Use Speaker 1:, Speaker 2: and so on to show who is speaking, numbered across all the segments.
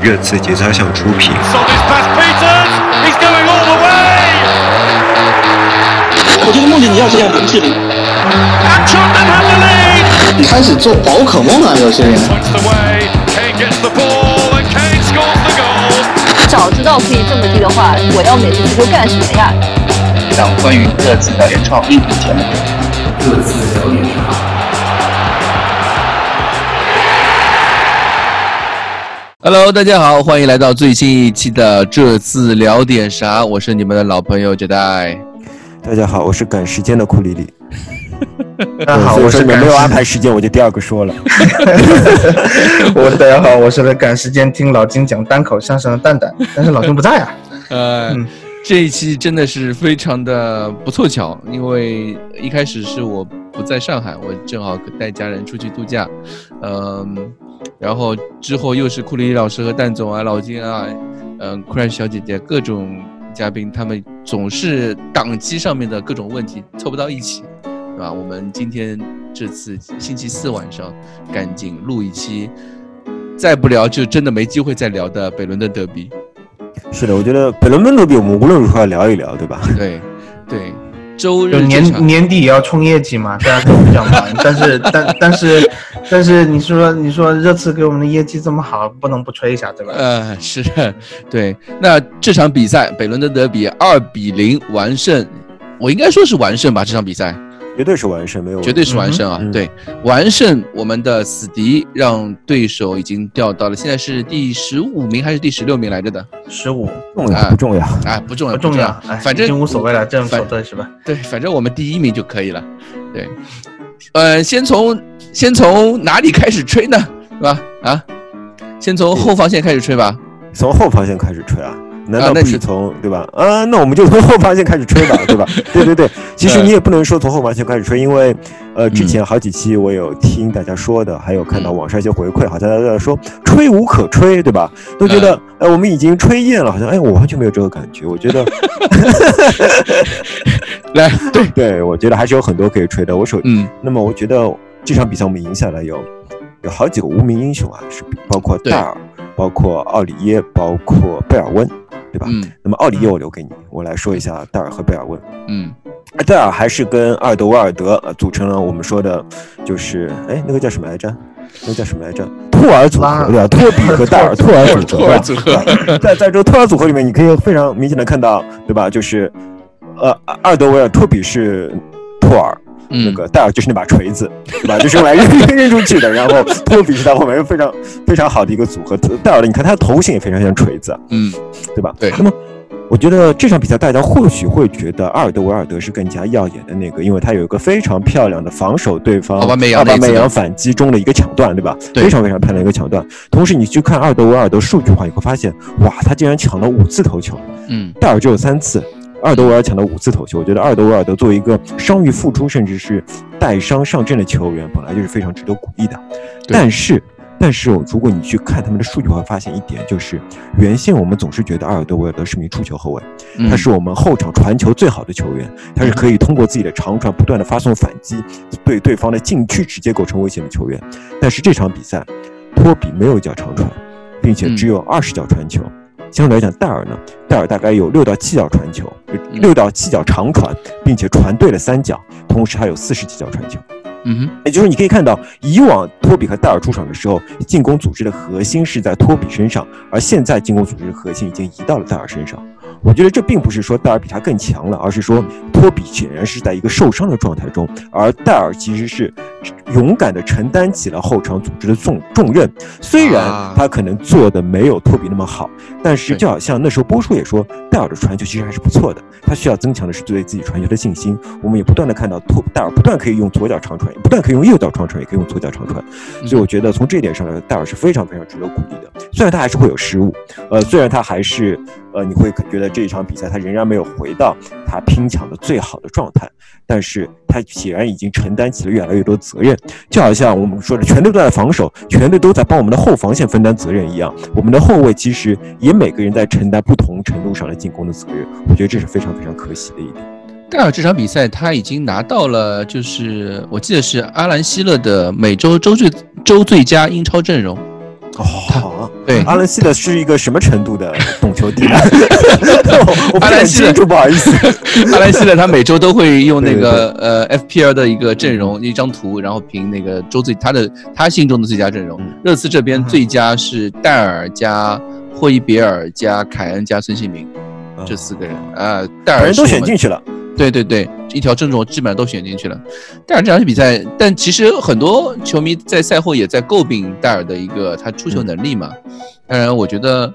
Speaker 1: 热刺节操项出品。
Speaker 2: 我觉得梦姐你要这样不智力。开始做宝可梦啊，有些人。
Speaker 3: 早知道可以这么低的话，我要美式足球干什么呀？
Speaker 2: 一档关于热刺的原创音频节目。热刺聊点啥
Speaker 4: ？Hello，大家好，欢迎来到最新一期的这次聊点啥？我是你们的老朋友杰代。
Speaker 1: 大家好，我是赶时间的库里里。
Speaker 2: 大家好，我是
Speaker 1: 没有安排时间，我就第二个说了。
Speaker 2: 我大家好，我是来赶时间听老金讲单口相声的蛋蛋，但是老金不在啊。
Speaker 4: 呃，这一期真的是非常的不凑巧，因为一开始是我不在上海，我正好带家人出去度假，嗯，然后之后又是库里老师和蛋总啊、老金啊、嗯、Crash 小姐姐各种。嘉宾他们总是档期上面的各种问题凑不到一起，对吧？我们今天这次星期四晚上赶紧录一期，再不聊就真的没机会再聊的北伦敦德比。
Speaker 1: 是的，我觉得北伦敦德比我们无论如何要聊一聊，对吧？
Speaker 4: 对，对。周
Speaker 2: 日年年底也要冲业绩嘛，大家都比较忙。但是但但是但是你说你说热刺给我们的业绩这么好，不能不吹一下，对吧？
Speaker 4: 呃，是，对。那这场比赛，北伦敦德比二比零完胜，我应该说是完胜吧？这场比赛。
Speaker 1: 绝对是完胜，没有
Speaker 4: 绝对是完胜啊！对，完胜我们的死敌，让对手已经掉到了现在是第十五名还是第十六名来着的？
Speaker 2: 十五，
Speaker 1: 重要不重要？
Speaker 4: 哎，不重要，
Speaker 2: 不重要，
Speaker 4: 反正
Speaker 2: 无所谓了，这样反对是吧？
Speaker 4: 对，反正我们第一名就可以了。对，呃，先从先从哪里开始吹呢？是吧？啊，先从后防线开始吹吧。
Speaker 1: 从后防线开始吹啊？难道不是从对吧？啊，那我们就从后防线开始吹吧，对吧？对对对，其实你也不能说从后防线开始吹，因为呃，之前好几期我有听大家说的，还有看到网上一些回馈，好像大家在说吹无可吹，对吧？都觉得哎，我们已经吹厌了，好像哎，我完全没有这个感觉。我觉得
Speaker 4: 来，对
Speaker 1: 对，我觉得还是有很多可以吹的。我首嗯，那么我觉得这场比赛我们赢下来有有好几个无名英雄啊，是包括戴尔，包括奥里耶，包括贝尔温。对吧？嗯，那么奥里耶我留给你，我来说一下戴尔和贝尔温。
Speaker 4: 嗯，
Speaker 1: 戴尔还是跟阿尔德维尔德组成了我们说的，就是哎，那个叫什么来着？那个叫什么来着？托尔组合对吧？托比和戴尔，托尔组合。
Speaker 4: 托尔组合，
Speaker 1: 在在这个托尔组合里面，你可以非常明显的看到，对吧？就是呃，阿尔德维尔托比是托尔。那个戴尔就是那把锤子，对吧？就是用来 扔扔出去的。然后托比是在后面，非常非常好的一个组合。戴尔的，你看他的头型也非常像锤子，
Speaker 4: 嗯，
Speaker 1: 对吧？
Speaker 4: 对。
Speaker 1: 那么我觉得这场比赛大家或许会觉得阿尔德维尔德是更加耀眼的那个，因为他有一个非常漂亮的防守对方
Speaker 4: 奥巴
Speaker 1: 梅扬反击中的一个抢断，对吧？非常非常漂亮一个抢断。同时你去看阿尔德维尔德数据的话，你会发现，哇，他竟然抢了五次头球，
Speaker 4: 嗯，
Speaker 1: 戴尔只有三次。阿尔德维尔抢了五次头球，我觉得阿尔德维尔德作为一个伤愈复出，甚至是带伤上阵的球员，本来就是非常值得鼓励的。但是，但是如果你去看他们的数据，会发现一点，就是原先我们总是觉得阿尔德维尔德是名出球后卫，他是我们后场传球最好的球员，他是可以通过自己的长传不断的发送反击，对对方的禁区直接构成威胁的球员。但是这场比赛，托比没有脚长传，并且只有二十脚传球。相对来讲，戴尔呢？戴尔大概有六到七脚传球，六到七脚长传，并且传对了三脚，同时还有四十几脚传球。
Speaker 4: 嗯哼，
Speaker 1: 也就是你可以看到，以往托比和戴尔出场的时候，进攻组织的核心是在托比身上，而现在进攻组织的核心已经移到了戴尔身上。我觉得这并不是说戴尔比他更强了，而是说托比显然是在一个受伤的状态中，而戴尔其实是勇敢地承担起了后场组织的重重任。虽然他可能做的没有托比那么好，但是就好像那时候波叔也说，戴尔的传球其实还是不错的。他需要增强的是对自己传球的信心。我们也不断的看到托戴尔不断可以用左脚长传，不断可以用右脚长传，也可以用左脚长传。所以我觉得从这一点上来说，戴尔是非常非常值得鼓励的。虽然他还是会有失误，呃，虽然他还是呃，你会觉得这一场比赛他仍然没有回到他拼抢的最好的状态，但是他显然已经承担起了越来越多责任。就好像我们说的，全队都在防守，全队都在帮我们的后防线分担责任一样，我们的后卫其实也每个人在承担不同程度上的进攻的责任。我觉得这是非常非常可惜的一点。
Speaker 4: 戴尔这场比赛他已经拿到了，就是我记得是阿兰希勒的每周周最周最佳英超阵容。
Speaker 1: 哦，好，
Speaker 4: 对
Speaker 1: 阿伦西德是一个什么程度的懂球帝呢？
Speaker 4: 阿兰西德
Speaker 1: 清楚，不好意思。
Speaker 4: 阿兰西勒他每周都会用那个呃 FPL 的一个阵容一张图，然后评那个周最他的他心中的最佳阵容
Speaker 1: 嗯。
Speaker 4: 热刺这边最佳是戴尔加霍伊别尔加凯恩加孙兴民这四个人啊，戴尔
Speaker 1: 人都选进去了。
Speaker 4: 对对对，一条阵中基本上都选进去了。戴尔这场比赛，但其实很多球迷在赛后也在诟病戴尔的一个他出球能力嘛。当然，我觉得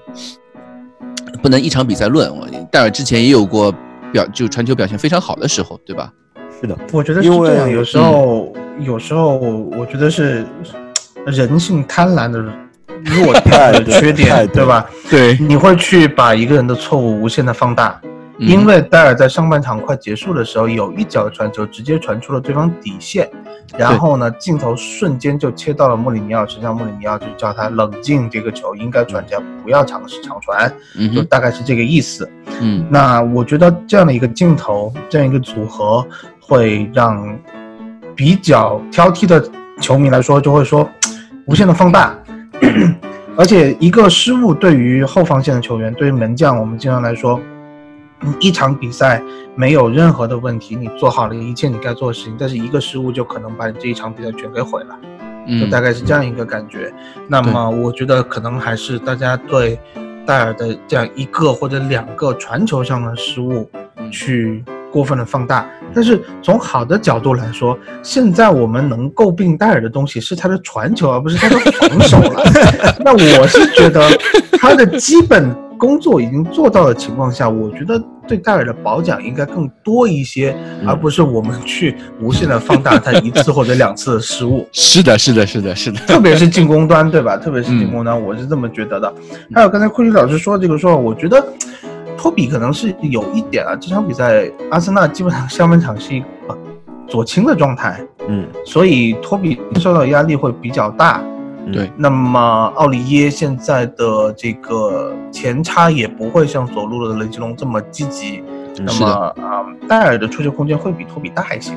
Speaker 4: 不能一场比赛论。我戴尔之前也有过表就传球表现非常好的时候，对吧？
Speaker 1: 是的，
Speaker 2: 我觉得是
Speaker 1: 因为
Speaker 2: 这样，有时候、有时候我觉得是人性贪婪的弱点 缺点，
Speaker 1: 对
Speaker 2: 对吧？
Speaker 4: 对，
Speaker 2: 你会去把一个人的错误无限的放大，
Speaker 4: 嗯
Speaker 2: 因为戴尔在上半场快结束的时候，有一脚传球直接传出了对方底线，然后呢，镜头瞬间就切到了穆里尼奥身上，穆里尼奥就叫他冷静，这个球应该传家，不要尝试长传，
Speaker 4: 嗯
Speaker 2: 就大概是这个意思。
Speaker 4: 嗯。
Speaker 2: 那我觉得这样的一个镜头，这样一个组合，会让比较挑剔的球迷来说，就会说无限的放大。而且一个失误对于后防线的球员，对于门将，我们经常来说，嗯一场比赛没有任何的问题，你做好了一切你该做的事情，但是一个失误就可能把你这一场比赛全给毁了。就
Speaker 4: 嗯，
Speaker 2: 大概是这样一个感觉。那么我觉得可能还是大家对戴尔的这样一个或者两个传球上的失误
Speaker 4: 嗯
Speaker 2: 去过分的放大。但是从好的角度来说，现在我们能诟病戴尔的东西是他的传球，而不是他的防守了。那我是觉得他的基本工作已经做到的情况下，我觉得对戴尔的褒奖应该更多一些，
Speaker 1: 嗯
Speaker 2: 而不是我们去无限的放大他一次或者两次的失误。
Speaker 4: 是的，是的，是的，是的，
Speaker 2: 特别是进攻端，对吧？特别是进攻端，我是这么觉得的。还有刚才库里老师说这个说，我觉得托比可能是有一点啊，这场比赛阿森纳基本上下半场是一个左倾的状态，
Speaker 1: 嗯，
Speaker 2: 所以托比受到压力会比较大。
Speaker 1: 嗯
Speaker 4: 对，
Speaker 2: 那么奥里耶现在的这个前插也不会像左路的雷吉隆这么积极。
Speaker 1: 嗯
Speaker 2: 那么啊、戴尔的出球空间会比托比大一些。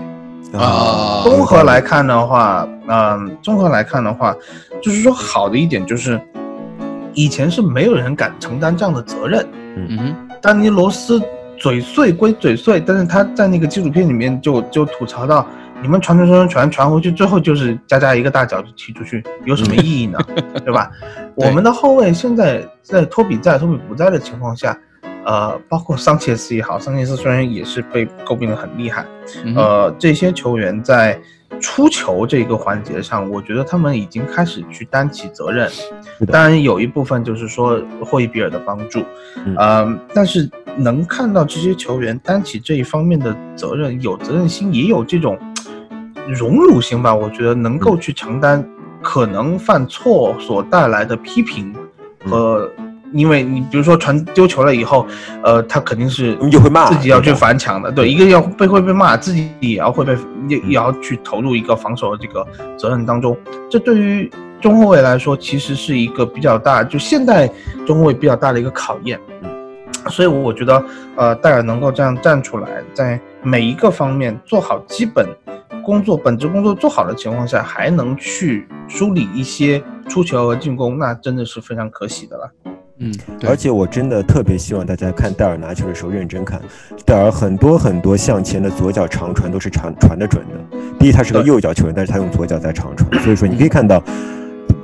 Speaker 4: 啊
Speaker 2: 综合来看的话，嗯，综合来看的话，就是说好的一点就是，以前是没有人敢承担这样的责任。
Speaker 4: 嗯哼，
Speaker 2: 丹尼罗斯嘴碎归嘴碎，但是他在那个纪录片里面就就吐槽到，你们传传传传传回去，最后就是加加一个大脚就踢出去，有什么意义呢？对吧？我们的后卫现在在托比在、托比不在的情况下，呃，包括桑切斯也好，桑切斯虽然也是被诟病的很厉害，呃，这些球员在出球这个环节上，我觉得他们已经开始去担起责任。当然有一部分就是说霍伊比尔的帮助，
Speaker 1: 嗯
Speaker 2: 呃，但是能看到这些球员担起这一方面的责任，有责任心，也有这种荣辱心吧。我觉得能够去承担可能犯错所带来的批评和。因为你比如说传丢球了以后，呃，他肯定是
Speaker 1: 你就会骂
Speaker 2: 自己要去反抢的，对，一个要被会被骂，自己也要会被也也要去投入一个防守的这个责任当中。这对于中后卫来说，其实是一个比较大，就现代中后卫比较大的一个考验。所以我我觉得，呃，戴尔能够这样站出来，在每一个方面做好基本工作、本职工作做好的情况下，还能去梳理一些出球和进攻，那真的是非常可喜的了。
Speaker 4: 嗯，
Speaker 1: 而且我真的特别希望大家看戴尔拿球的时候认真看，戴尔很多很多向前的左脚长传都是传传得准的。第一，他是个右脚球员，但是他用左脚在长传，所以说你可以看到。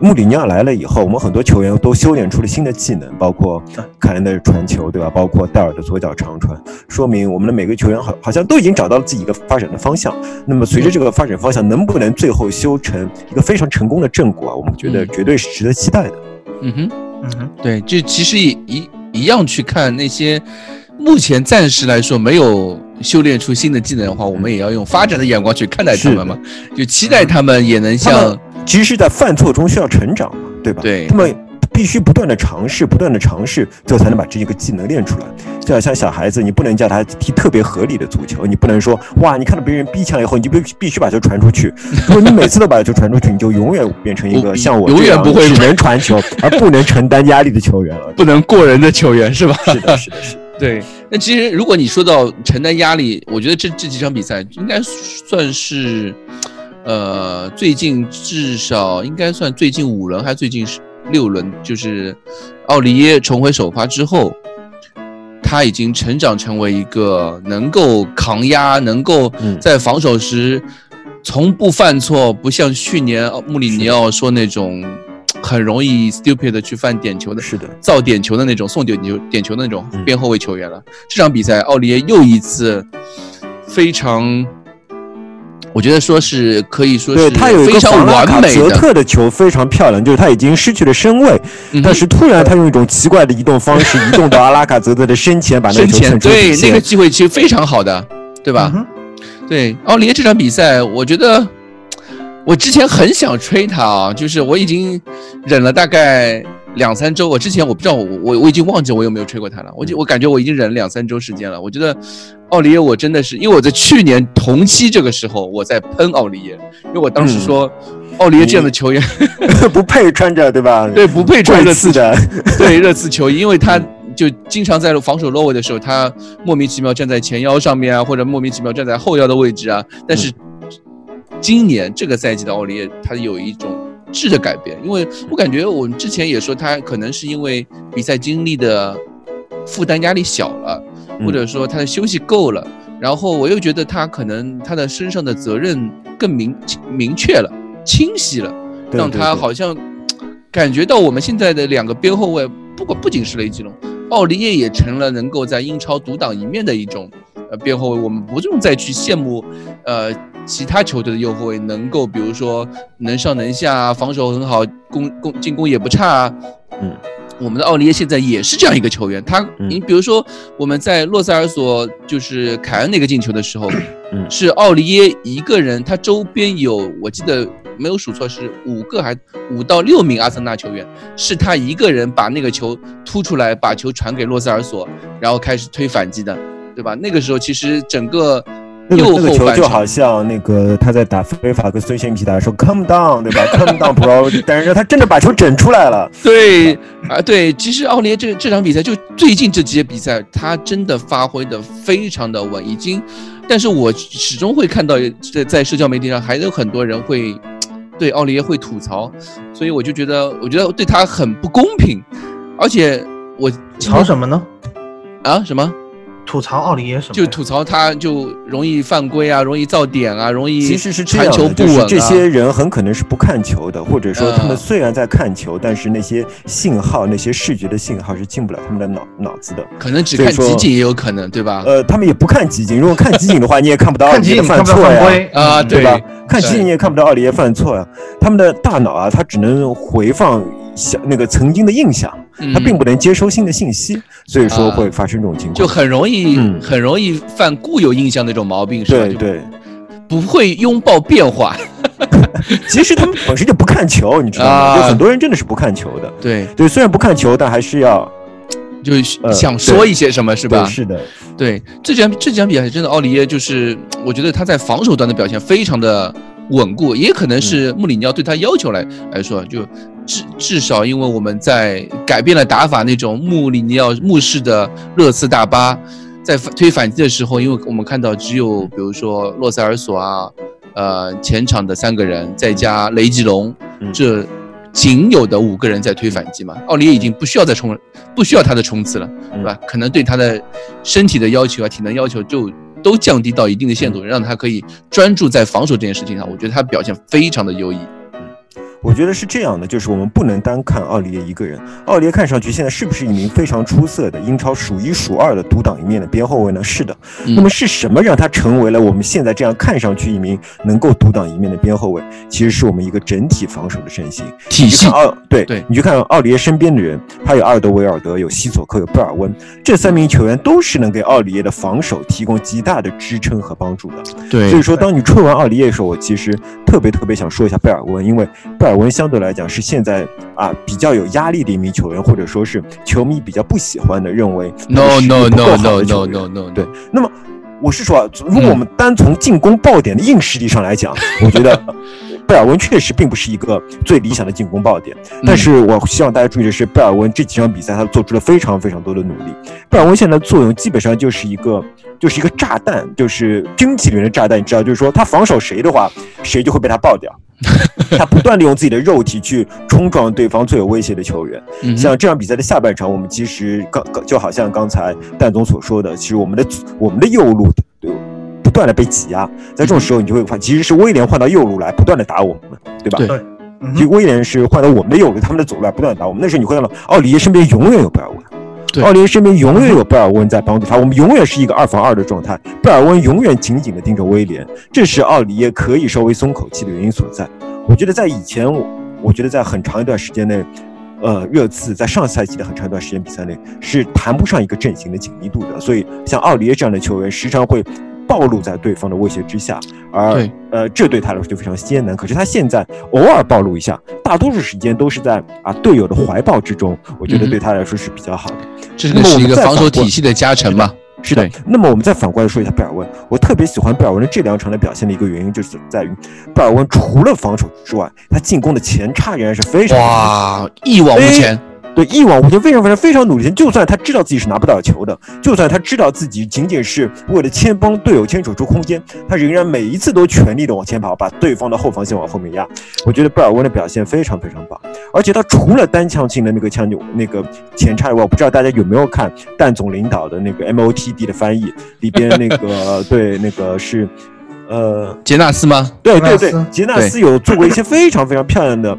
Speaker 1: 穆里尼奥来了以后，我们很多球员都修炼出了新的技能，包括凯恩的传球，对吧？包括戴尔的左脚长传，说明我们的每个球员好好像都已经找到了自己一个发展的方向。那么随着这个发展方向，能不能最后修成一个非常成功的正果啊？我们觉得
Speaker 4: 嗯
Speaker 1: 绝对是值得期待的。
Speaker 4: 嗯哼。
Speaker 2: 嗯哼，
Speaker 4: 对，就其实也一一样去看那些目前暂时来说没有修炼出新的技能的话，我们也要用发展的眼光去看待他们嘛，就期待他们也能像
Speaker 1: 们其实是在犯错中需要成长嘛，对吧？
Speaker 4: 对
Speaker 1: 他们必须不断的尝试，不断的尝试，最后才能把这一个技能练出来。就好像小孩子，你不能叫他踢特别合理的足球，你不能说哇，你看到别人逼抢以后，你就必必须把球传出去。如果你每次都把球传出去，你就永远变成一个像我
Speaker 4: 永远不会
Speaker 1: 只能传球而不能承担压力的球员了。
Speaker 4: 不能过人的球员是吧？
Speaker 1: 是的，是的，是的。
Speaker 4: 对，那其实如果你说到承担压力，我觉得这这几场比赛应该算是，呃，最近至少应该算最近五轮还是最近十六轮，就是奥利耶重回首发之后，他已经成长成为一个能够扛压、能够
Speaker 1: 嗯。
Speaker 4: 在防守时从不犯错，不像去年穆里尼奥说那种很容易 stupid 的去犯点球的。
Speaker 1: 是的，
Speaker 4: 造点球的那种、送点球点球的那种
Speaker 1: 嗯
Speaker 4: 边后卫球员了。这场比赛，奥利耶又一次非常，我觉得说是可以说是
Speaker 1: 对他有一个
Speaker 4: 非常完美的，
Speaker 1: 特的球非常漂亮，就是他已经失去了身位，
Speaker 4: 嗯
Speaker 1: 但是突然他用一种奇怪的移动方式 移动到阿拉卡泽特的身前，把那个
Speaker 4: 身前
Speaker 1: 球蹭出底
Speaker 4: 对那个机会其实非常好的，对吧？
Speaker 2: 嗯
Speaker 4: 对，奥利耶这场比赛，我觉得我之前很想吹他啊，就是我已经忍了大概两三周。我之前我不知道我我我已经忘记我有没有吹过他了。我就我感觉我已经忍了两三周时间了。我觉得奥利耶我真的是，因为我在去年同期这个时候我在喷奥利耶，因为我当时说、奥利耶这样的球员
Speaker 1: 不配穿着，对吧？
Speaker 4: 对不配穿热刺
Speaker 1: 的，
Speaker 4: 对热刺球衣，因为他就经常在防守落位的时候，他莫名其妙站在前腰上面啊，或者莫名其妙站在后腰的位置啊。但是今年这个赛季的奥利耶，他有一种质的改变，因为我感觉我们之前也说他可能是因为比赛经历的负担压力小了，
Speaker 1: 嗯
Speaker 4: 或者说他的休息够了，然后我又觉得他可能他的身上的责任更明明确了、清晰了。让他好像感觉到我们现在的两个边后卫，不管不仅是雷吉隆，奥利耶也成了能够在英超独当一面的一种呃边后卫。我们不用再去羡慕呃其他球队的右后卫能够，比如说能上能下啊，防守很好，攻攻进攻也不差啊。
Speaker 1: 嗯。
Speaker 4: 我们的奥利耶现在也是这样一个球员，他，
Speaker 1: 嗯
Speaker 4: 你比如说我们在洛塞尔索就是凯恩那个进球的时候，
Speaker 1: 嗯
Speaker 4: 是奥利耶一个人，他周边有我记得没有数错是五个还五到六名阿森纳球员，是他一个人把那个球突出来，把球传给洛塞尔索，然后开始推反击的，对吧？那个时候其实整个
Speaker 1: 那个
Speaker 4: 右
Speaker 1: 那个球就好像那个他在打非法跟孙兴慜打的时候，come down，对吧？come down bro，但是他真的把球整出来了。
Speaker 4: 对啊，对，其实奥利耶这这场比赛，就最近这几届比赛，他真的发挥的非常的稳，已经，但是我始终会看到在在社交媒体上还有很多人会对奥利耶会吐槽，所以我就觉得，我觉得对他很不公平，而且我
Speaker 2: 吵什么呢？
Speaker 4: 啊什么
Speaker 2: 吐槽奥里耶什么？
Speaker 4: 就吐槽他就容易犯规啊，容易造点啊，容易
Speaker 1: 其实是这
Speaker 4: 传
Speaker 1: 样的，
Speaker 4: 球不稳啊，
Speaker 1: 就是这些人很可能是不看球的，或者说他们
Speaker 4: 嗯
Speaker 1: 虽然在看球，但是那些信号、那些视觉的信号是进不了他们的脑脑子的。
Speaker 4: 可能只看集锦也有可能，对吧？
Speaker 1: 呃，他们也不看集锦，如果看集锦的话，你也看不到奥里耶犯错呀。
Speaker 4: 啊，
Speaker 1: 对吧？看集锦你也看不到奥里耶犯错呀，他们的大脑啊，它只能回放想那个曾经的印象，它并不能接收新的信息，所以说
Speaker 4: 啊
Speaker 1: 会发生这种情况。
Speaker 4: 就很容易、
Speaker 1: 嗯
Speaker 4: 很容易犯固有印象那种毛病，是吧？
Speaker 1: 对对，
Speaker 4: 不会拥抱变化。
Speaker 1: 其实他们本身就不看球，你知道吗？
Speaker 4: 啊
Speaker 1: 有很多人真的是不看球的。
Speaker 4: 对，
Speaker 1: 对，虽然不看球，但还是要
Speaker 4: 就想说一些什么，是吧？
Speaker 1: 对是的，
Speaker 4: 对，这场这场比赛真的，奥利耶就是我觉得他在防守端的表现非常的稳固，也可能
Speaker 1: 嗯。
Speaker 4: 是穆里尼奥对他要求来来说，就至至少因为我们在改变了打法那种穆里尼奥穆式的热刺大巴，在推反击的时候，因为我们看到只有比如说洛塞尔索啊，呃前场的三个人，再加雷吉隆，
Speaker 1: 嗯。
Speaker 4: 这仅有的五个人在推反击嘛，奥利耶已经不需要再冲，不需要他的冲刺了，对吧？可能对他的身体的要求啊、体能要求就都降低到一定的限度，让他可以专注在防守这件事情上。我觉得他表现非常的优异。
Speaker 1: 我觉得是这样的，就是我们不能单看奥利耶一个人。奥利耶看上去现在是不是一名非常出色的英超数一数二的独当一面的边后卫呢？是的。
Speaker 4: 嗯
Speaker 1: 那么是什么让他成为了我们现在这样看上去一名能够独当一面的边后卫？其实是我们一个整体防守的阵型。
Speaker 4: 体系
Speaker 1: 奥对
Speaker 4: 对
Speaker 1: 你去看奥利耶身边的人，他有阿尔德维尔德，有西索科，有贝尔温，这三名球员都是能给奥利耶的防守提供极大的支撑和帮助的。
Speaker 4: 对
Speaker 1: 所以说，当你吹完奥利耶的时候，我其实特别特别想说一下贝尔温，因为贝尔温相对来讲是现在啊比较有压力的一名球员，或者说是球迷比较不喜欢的，认为
Speaker 4: No no no no no no no
Speaker 1: 对，那么我是说啊，如果我们单从进攻爆点的硬实力上来讲，我觉得贝尔温确实并不是一个最理想的进攻爆点，但是我希望大家注意的是，贝尔温这几场比赛他做出了非常非常多的努力。贝尔温现在的作用基本上就是一个就是一个炸弹，就是蒸汽里面的炸弹，你知道，就是说他防守谁的话，谁就会被他爆掉。他不断利用自己的肉体去冲撞对方最有威胁的球员。
Speaker 4: 嗯
Speaker 1: 像这场比赛的下半场，我们其实刚刚就好像刚才蛋总所说的，其实我们的我们的右路对不断的被挤压，在这种时候你就会发现，其实是威廉换到右路来不断的打我们，对吧？
Speaker 4: 对
Speaker 2: 嗯
Speaker 1: 其实威廉是换到我们的右路，他们的左路来不断的打我们。那时候你会看到奥里耶身边永远有贝尔温，
Speaker 4: 对
Speaker 1: 奥里耶身边永远有贝尔温在帮助他，我们永远是一个二防二的状态，贝尔温永远紧紧的盯着威廉，这是奥里耶可以稍微松口气的原因所在。我觉得在以前，我我觉得在很长一段时间内，呃，热刺在上赛季的很长一段时间比赛内是谈不上一个阵型的紧密度的，所以像奥里耶这样的球员时常会暴露在对方的威胁之下，而呃，这对他来说就非常艰难。可是他现在偶尔暴露一下，大多数时间都是在啊队友的怀抱之中，我觉得对他来说是比较好的。
Speaker 4: 这个是一个防守体系的加成嘛？
Speaker 1: 是的，那么我们再反过来说一下贝尔温，我特别喜欢贝尔温的这两场的表现的一个原因，就是在于贝尔温除了防守之外，他进攻的前插仍然是非常
Speaker 4: 哇，一往无前。
Speaker 1: 对，一往无前，非常非常非常努力。就算他知道自己是拿不到球的，就算他知道自己仅仅是为了牵帮队友牵扯出空间，他仍然每一次都全力的往前跑，把对方的后防线往后面压。我觉得贝尔温的表现非常非常棒，而且他除了单枪性的那个枪那个前插以外，我不知道大家有没有看蛋总领导的那个 MOTD 的翻译里边那个对那个是。呃，
Speaker 4: 杰纳斯吗？
Speaker 1: 对对对
Speaker 2: 杰纳斯
Speaker 1: 有做过一些非常非常漂亮的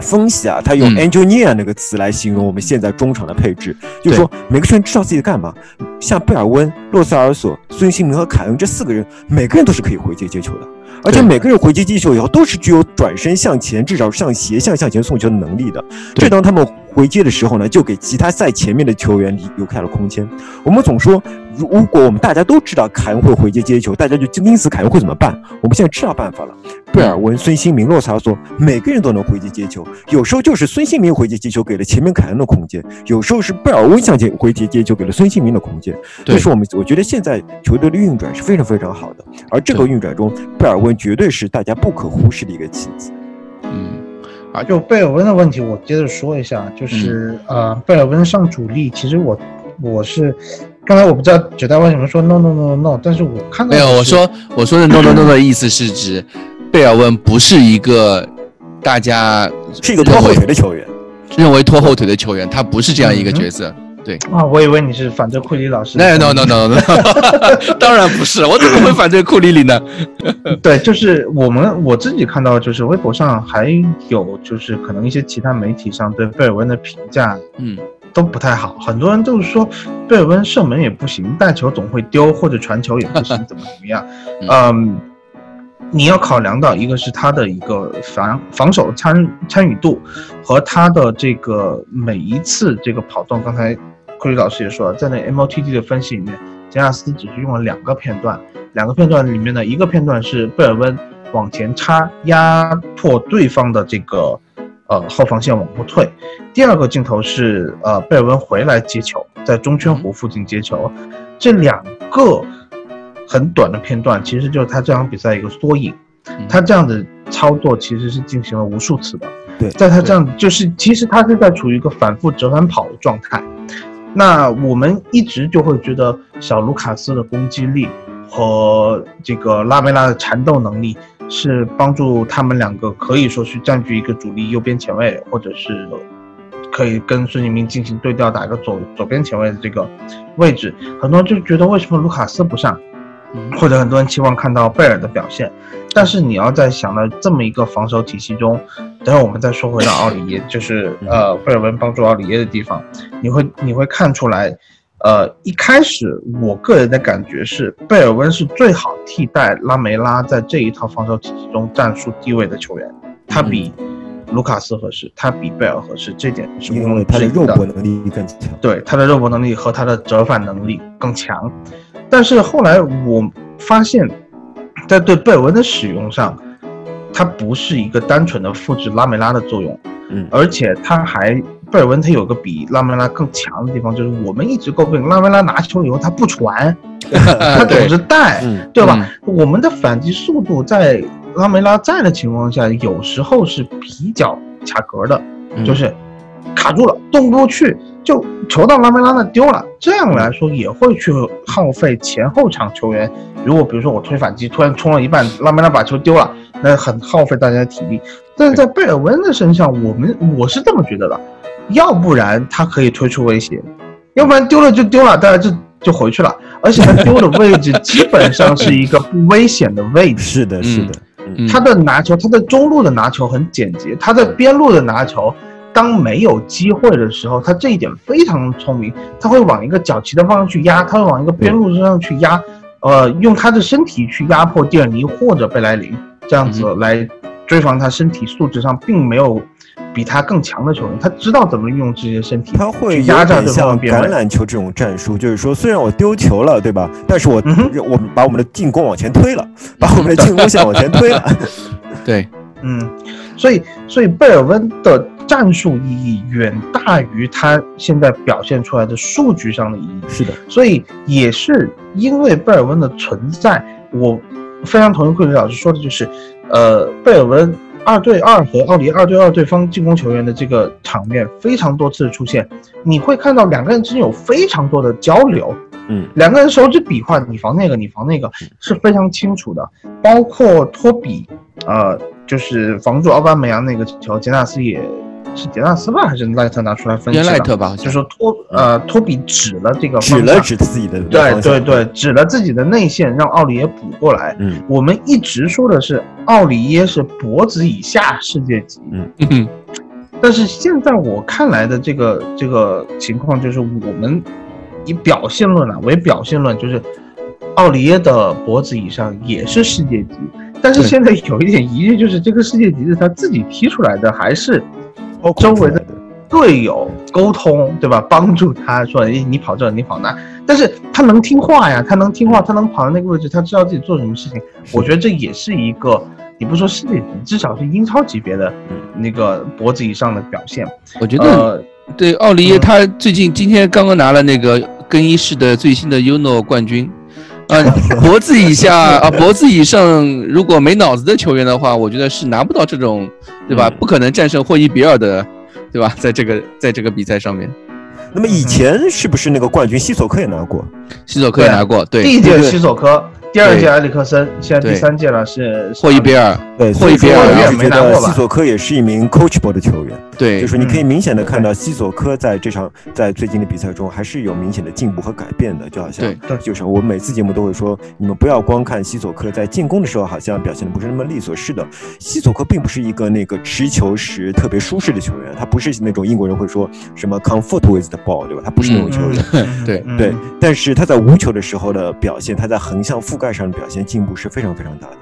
Speaker 1: 分析啊，他用
Speaker 4: 嗯
Speaker 1: engineer 那个词来形容我们现在中场的配置，就是说每个球员知道自己在干嘛。像贝尔温、洛塞尔索、孙兴民和凯恩这四个人，每个人都是可以回接接球的，而且每个人回接接球以后都是具有转身向前，至少向斜向向前送球的能力的。
Speaker 4: 对
Speaker 1: 这当他们回接的时候呢，就给其他在前面的球员留开了空间。我们总说，如果我们大家都知道凯恩会回接接球，大家就盯死凯恩会怎么办？我们现在知道办法了。贝尔温、孙兴民、洛萨尔索，每个人都能回接接球。有时候就是孙兴民回接接球给了前面凯恩的空间，有时候是贝尔温向前回接接球给了孙兴民的空间。
Speaker 4: 对
Speaker 1: 这是我们我觉得现在球队的运转是非常非常好的，而这个运转中，贝尔温绝对是大家不可忽视的一个棋子。
Speaker 4: 嗯，
Speaker 2: 就贝尔温的问题，我接着说一下，就是、呃，贝尔温上主力，其实我我是刚才我不知道九代为什么说 no no no no，但是我看到
Speaker 4: 没有，我说我说的 no no no 的意思是指贝尔温不是一个大家
Speaker 1: 是一个拖后腿的球员，
Speaker 4: 认为拖后腿的球员，他不是这样一个角色。对
Speaker 2: 啊，我以为你是反对库里老师。
Speaker 4: No no no no no，当然不是，我怎么会反对库里里呢？
Speaker 2: 对，就是我们我自己看到，就是微博上还有就是可能一些其他媒体上对贝尔温的评价
Speaker 4: 嗯，
Speaker 2: 都不太好，很多人都是说贝尔温射门也不行，带球总会丢，或者传球也不行，怎么怎么样。嗯，你要考量到一个是他的一个防防守参参与度和他的这个每一次这个跑动，刚才库里老师也说了，在那 MOTD 的分析里面，杰纳斯只是用了两个片段，两个片段里面的一个片段是贝尔温往前插压迫对方的这个呃后防线往后退，第二个镜头是呃贝尔温回来接球，在中圈弧附近接球，这两个很短的片段其实就是他这场比赛一个缩影。他这样的操作其实是进行了无数次的，
Speaker 1: 对
Speaker 2: 在他这样就是其实他是在处于一个反复折返跑的状态。那我们一直就会觉得小卢卡斯的攻击力和这个拉梅拉的缠斗能力是帮助他们两个可以说是占据一个主力右边前卫，或者是可以跟孙兴民进行对调，打一个左左边前卫的这个位置。很多人就觉得为什么卢卡斯不上，或者很多人期望看到贝尔的表现。但是你要在想到这么一个防守体系中，等会我们再说回到奥里耶，就是呃贝尔温帮助奥里耶的地方，你会你会看出来，呃一开始我个人的感觉是贝尔温是最好替代拉梅拉在这一套防守体系中战术地位的球员，他比卢卡斯合适，他比贝尔合适，这点是毋
Speaker 1: 因为
Speaker 2: 庸置疑
Speaker 1: 他的肉搏能力更强。
Speaker 2: 对他的肉搏能力和他的折返能力更强。但是后来我发现，在对贝尔温的使用上，它不是一个单纯的复制拉梅拉的作用，
Speaker 1: 嗯
Speaker 2: 而且他还贝尔温他有个比拉梅拉更强的地方，就是我们一直诟病拉梅拉拿球以后他不传，他总是带。
Speaker 1: 嗯，
Speaker 2: 对吧？我们的反击速度在拉梅拉在的情况下，有时候是比较卡壳的，
Speaker 4: 嗯
Speaker 2: 就是卡住了，动不去，就球到拉梅拉那丢了。这样来说也会去耗费前后场球员。如果比如说我推反击，突然冲了一半，拉梅拉把球丢了，那很耗费大家的体力。但是在贝尔温的身上，我们我是这么觉得的，要不然他可以推出威胁，要不然丢了就丢了，大家就就回去了。而且他丢的位置基本上是一个不危险的位置。
Speaker 1: 是的，是的，
Speaker 4: 嗯
Speaker 2: 他的拿球，他的中路的拿球很简洁，他在边路的拿球，当没有机会的时候，他这一点非常聪明，他会往一个角旗的方向去压，他会往一个边路上去压，呃，用他的身体去压迫蒂尔尼或者贝莱林，这样子来追防他身体素质上并没有比他更强的球员，他知道怎么运用这些身体
Speaker 1: 他会
Speaker 2: 压榨
Speaker 1: 点像
Speaker 2: 对方的边
Speaker 1: 橄。榄球这种战术，就是说，虽然我丢球了，对吧？但是我、我把我们的进攻往前推了，把我们的进攻线往前推了。
Speaker 4: 对，
Speaker 2: 嗯，所以所以贝尔温的战术意义远大于他现在表现出来的数据上的意义。
Speaker 1: 是的，
Speaker 2: 所以也是因为贝尔温的存在，我非常同意桂林老师说的，就是，呃，贝尔温二对二和奥迪二对二对方进攻球员的这个场面非常多次出现，你会看到两个人之间有非常多的交流，
Speaker 1: 嗯，
Speaker 2: 两个人手指比划，你防那个，你防那个是非常清楚的，包括托比，呃，就是防住奥巴梅扬那个球，杰纳斯也是杰纳斯吧，还是赖特拿出来分析的？
Speaker 4: 赖特吧，
Speaker 2: 就说托呃托比指了这个
Speaker 1: 指了指自己的
Speaker 2: 对对对，指了自己的内线，让奥里耶补过来。
Speaker 1: 嗯
Speaker 2: 我们一直说的是奥里耶是脖子以下世界级，
Speaker 4: 嗯嗯
Speaker 2: 但是现在我看来的这个这个情况就是，我们以表现论啊为表现论，就是奥里耶的脖子以上也是世界级。但是现在有一点疑虑，就是这个世界级是他自己踢出来的，还是周围的队友沟通，对吧？帮助他说，哎，你跑这，你跑那，但是他能听话呀，他能听话，他能跑到那个位置，他知道自己做什么事情。我觉得这也是一个，你不说世界级，至少是英超级别的那个脖子以上的表现。
Speaker 4: 我觉得
Speaker 2: 呃，
Speaker 4: 对奥利耶，
Speaker 2: 嗯
Speaker 4: 他最近今天刚刚拿了那个更衣室的最新的 UNO 冠军，啊，脖子以下啊，脖子以上如果没脑子的球员的话，我觉得是拿不到这种，对吧？
Speaker 1: 嗯
Speaker 4: 不可能战胜霍伊比尔的，对吧？在这个在这个比赛上面，
Speaker 1: 那么以前是不是那个冠军西索科也拿过？
Speaker 4: 西索科也拿过，对，
Speaker 2: 第一届
Speaker 1: 对
Speaker 2: 西索科，第二届埃里克森，现在第三届了是
Speaker 4: 霍伊比尔，
Speaker 1: 对，
Speaker 4: 霍伊比尔。
Speaker 1: 我
Speaker 2: 也
Speaker 1: 是觉得西索科也是一名 coachable 的球员。
Speaker 4: 对，
Speaker 1: 就是你可以
Speaker 2: 嗯
Speaker 1: 明显的看到西索科在这场在最近的比赛中还是有明显的进步和改变的，就好像
Speaker 4: 对。
Speaker 2: 对。
Speaker 1: 就是我每次节目都会说，你们不要光看西索科在进攻的时候好像表现的不是那么利索，是的，西索科并不是一个那个持球时特别舒适的球员，他不是那种英国人会说什么 comfort with the ball，对吧？他不是那种球员。
Speaker 2: 嗯
Speaker 4: 对
Speaker 2: 嗯
Speaker 1: 对，但是他在无球的时候的表现，他在横向覆盖上的表现进步是非常非常大的。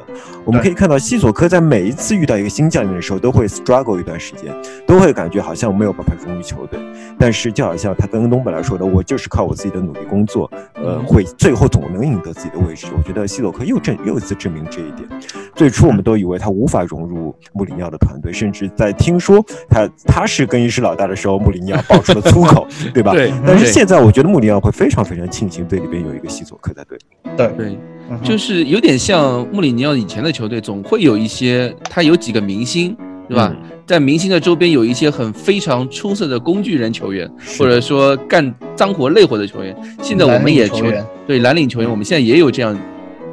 Speaker 1: 我们可以看到西索科在每一次遇到一个新教练的时候，都会 struggle 一段时间，都会感觉好像没有办法融入球队。但是就好像他跟东本来说的，我就是靠我自己的努力工作，呃，会最后总能赢得自己的位置。我觉得西索科又证又一次证明这一点。最初我们都以为他无法融入穆里尼奥的团队，甚至在听说他他是更衣室老大的时候，穆里尼奥爆出了粗口，对吧？
Speaker 4: 对，
Speaker 1: 但是现在我觉得穆里尼奥会非常非常庆幸队里边有一个西索科在队。
Speaker 2: 对，
Speaker 4: 对，
Speaker 2: 嗯
Speaker 4: 就是有点像穆里尼奥以前的球队，总会有一些他有几个明星，对吧？
Speaker 1: 嗯
Speaker 4: 在明星的周边有一些很非常出色的工具人球员，或者说干脏活累活的球员。现在我们也球
Speaker 2: 员
Speaker 4: 对蓝领球员，我们现在也有这样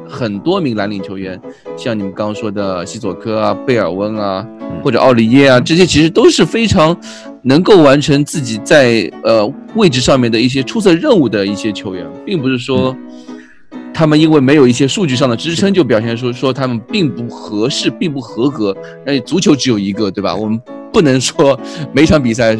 Speaker 4: 很多名蓝领球员，像你们刚刚说的西索科啊、贝尔温啊，
Speaker 1: 嗯
Speaker 4: 或者奥里耶啊，这些其实都是非常能够完成自己在呃位置上面的一些出色任务的一些球员，并不是说。他们因为没有一些数据上的支撑，就表现出说他们并不合适，并不合格。而足球只有一个，对吧？我们不能说每场比赛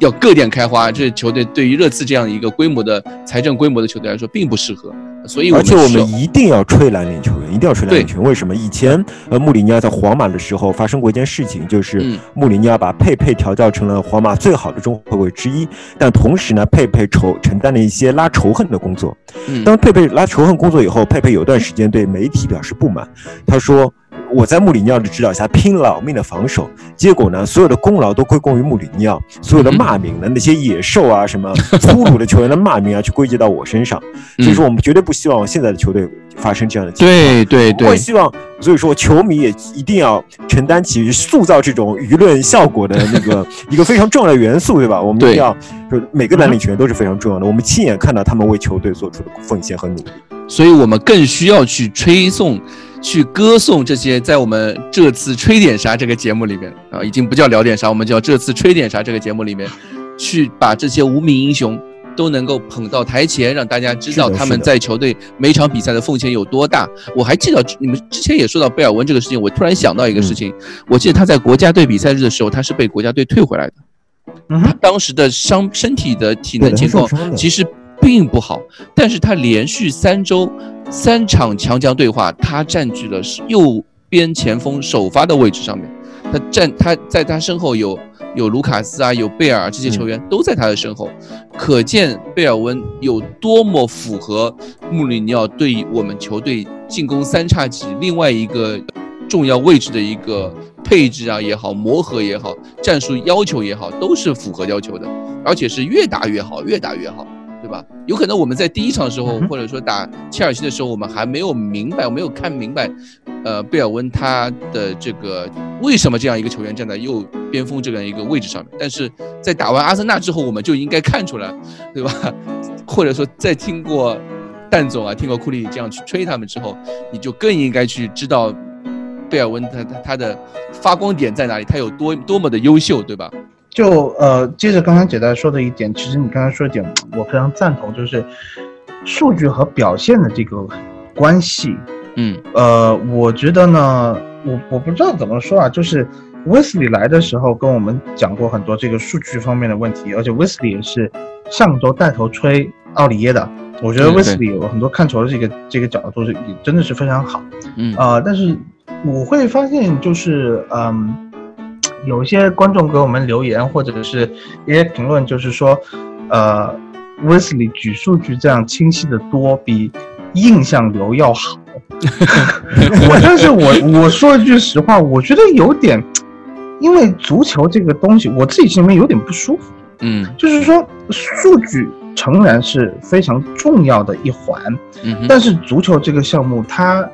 Speaker 4: 要各店开花，这球队对于热刺这样一个规模的财政规模的球队来说并不适合。所以我
Speaker 1: 而且我
Speaker 4: 们
Speaker 1: 一定要吹蓝领球员，一定要吹蓝领球员。为什么？以前呃，穆里尼奥在皇马的时候发生过一件事情，就是
Speaker 4: 嗯
Speaker 1: 穆里尼奥把佩佩调教成了皇马最好的中后卫之一，但同时呢，佩佩仇承担了一些拉仇恨的工作。
Speaker 4: 嗯
Speaker 1: 当佩佩拉仇恨工作以后，佩佩有段时间对媒体表示不满，他说。我在穆里尼奥的指导下拼老命的防守，结果呢，所有的功劳都归功于穆里尼奥，所有的骂名呢，那些野兽啊，什么 粗鲁的球员的骂名啊，去归结到我身上。所以说，我们绝对不希望现在的球队发生这样的情况。
Speaker 4: 对对对
Speaker 1: 我会，希望，所以说球迷也一定要承担起塑造这种舆论效果的那个 一个非常重要的元素，对吧？我们一定要，就每个蓝领球员都是非常重要的，我们亲眼看到他们为球队做出的奉献和努力。
Speaker 4: 所以我们更需要去吹颂、去歌颂这些在我们这次吹点啥这个节目里面。啊，已经不叫聊点啥，我们叫这次吹点啥这个节目里面，去把这些无名英雄都能够捧到台前，让大家知道他们在球队每场比赛的奉献有多大。我还记得你们之前也说到贝尔温这个事情，我突然想到一个事情，我记得他在国家队比赛日的时候，他是被国家队退回来的。
Speaker 2: 嗯，
Speaker 4: 他当时的伤身体的体能情况其实并不好，但是他连续三周三场强强对话，他占据了右边前锋首发的位置上面，他站他在他身后有有卢卡斯啊，有贝尔这些球员都在他的身后，可见贝尔温有多么符合穆里尼奥对于我们球队进攻三叉戟另外一个重要位置的一个配置啊也好，磨合也好，战术要求也好，都是符合要求的，而且是越打越好，越打越好。对吧？有可能我们在第一场的时候，或者说打切尔西的时候，我们还没有明白，没有看明白，呃，贝尔温他的这个为什么这样一个球员站在右边锋这样一个位置上面。但是在打完阿森纳之后，我们就应该看出来，对吧？或者说在听过蛋总啊，听过库里这样去吹他们之后，你就更应该去知道贝尔温他他他的发光点在哪里，他有多多么的优秀，对吧？
Speaker 2: 就呃，接着刚刚姐在说的一点，其实你刚才说一点，我非常赞同，就是数据和表现的这个关系。
Speaker 4: 嗯
Speaker 2: 呃，我觉得呢，我我不知道怎么说啊，就是威斯利来的时候跟我们讲过很多这个数据方面的问题，而且威斯利也是上周带头吹奥里耶的。我觉得
Speaker 4: 对
Speaker 2: 威斯利有很多看球的这个这个角度是也真的是非常好。
Speaker 4: 嗯
Speaker 2: 啊、但是我会发现就是嗯，有一些观众给我们留言或者是一些评论，就是说，呃，，Wesley 举数据这样清晰的多，比印象流要好。我但是我我说一句实话，我觉得有点，因为足球这个东西，我自己心里面有点不舒服。
Speaker 4: 嗯
Speaker 2: 就是说，数据诚然是非常重要的一环，
Speaker 4: 嗯，
Speaker 2: 但是足球这个项目，它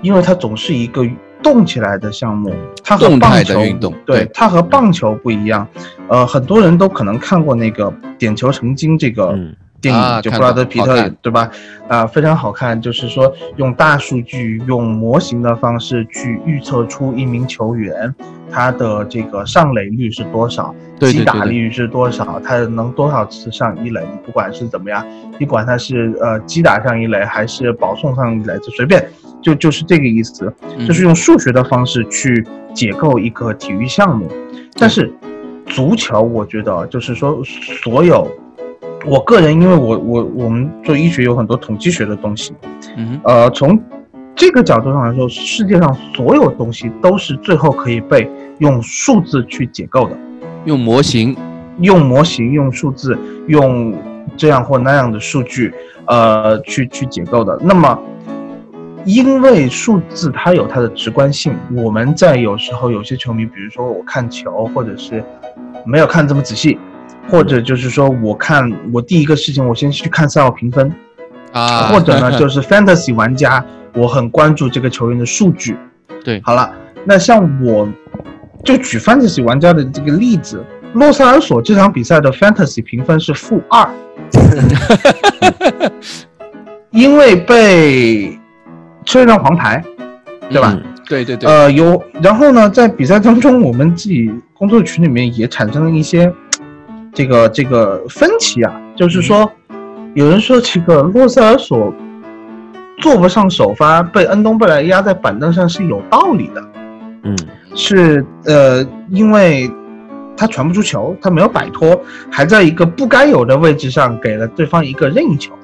Speaker 2: 因为它总是一个动起来的项目，它和
Speaker 4: 动态的
Speaker 2: 棒球
Speaker 4: 运动对
Speaker 2: 对它和棒球不一样。呃，很多人都可能看过那个《点球成金》这个
Speaker 1: 嗯
Speaker 2: 电影，
Speaker 4: 啊
Speaker 2: 就布拉德皮特对吧？啊、非常好看。就是说，用大数据、用模型的方式去预测出一名球员他的这个上垒率是多少，击打率是多少，他能多少次上一垒？你不管是怎么样，你管他是呃击打上一垒还是保送上一垒，就随便，就就是这个意思，
Speaker 4: 嗯
Speaker 2: 就是用数学的方式去解构一个体育项目。但是足球，我觉得就是说所有。我个人，因为我我我们做医学有很多统计学的东西，
Speaker 4: 嗯
Speaker 2: 呃，从这个角度上来说，世界上所有东西都是最后可以被用数字去解构的。
Speaker 4: 用模型，
Speaker 2: 用模型、用数字、用这样或那样的数据，呃，去去解构的。那么，因为数字它有它的直观性，我们在有时候有些球迷，比如说我看球，或者是没有看这么仔细，或者就是说我看我第一个事情，我先去看赛后评分，
Speaker 4: 啊，
Speaker 2: 或者呢 就是 fantasy 玩家，我很关注这个球员的数据。
Speaker 4: 对
Speaker 2: 好了，那像我就举 fantasy 玩家的这个例子，洛塞尔索这场比赛的 fantasy 评分是负二，因为被吹上黄牌，对吧？
Speaker 1: 嗯
Speaker 4: 对对对，
Speaker 2: 呃，有，然后呢，在比赛当中，我们自己工作群里面也产生了一些这个这个分歧啊，就是说，有人说这个洛塞尔索坐不上首发，被恩东贝莱压在板凳上是有道理的，
Speaker 1: 嗯。
Speaker 2: 是呃，因为他传不出球，他没有摆脱，还在一个不该有的位置上给了对方一个任意球。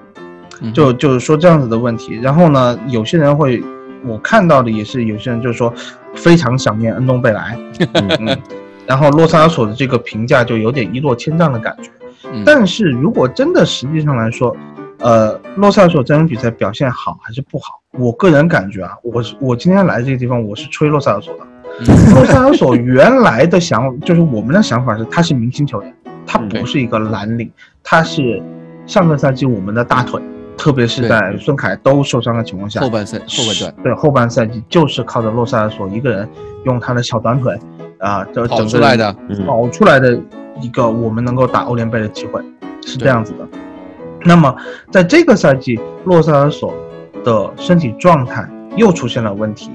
Speaker 4: 嗯。
Speaker 2: 就就是说这样子的问题。然后呢，有些人会，我看到的也是有些人就是说非常想念恩东贝莱，
Speaker 1: 嗯。
Speaker 2: 嗯，然后洛萨尔索的这个评价就有点一落千丈的感觉。
Speaker 4: 嗯
Speaker 2: 但是如果真的实际上来说，呃，洛萨尔索这场比赛表现好还是不好？我个人感觉啊，我是我今天来这个地方，我是吹洛萨尔索的。
Speaker 4: 嗯
Speaker 2: 洛萨尔索原来的想就是我们的想法是，他是明星球员，他
Speaker 1: 嗯
Speaker 2: 不是一个蓝领，他是上个赛季我们的大腿。特别是在孙凯都受伤的情况下，
Speaker 4: 后半赛后半段
Speaker 2: 对后半赛季就是靠着洛萨尔索一个人用他的小短腿啊，这
Speaker 4: 跑
Speaker 2: 整
Speaker 4: 出来的，
Speaker 1: 嗯
Speaker 2: 跑出来的一个我们能够打欧联杯的机会，是这样子的。那么在这个赛季，洛萨尔索的身体状态又出现了问题，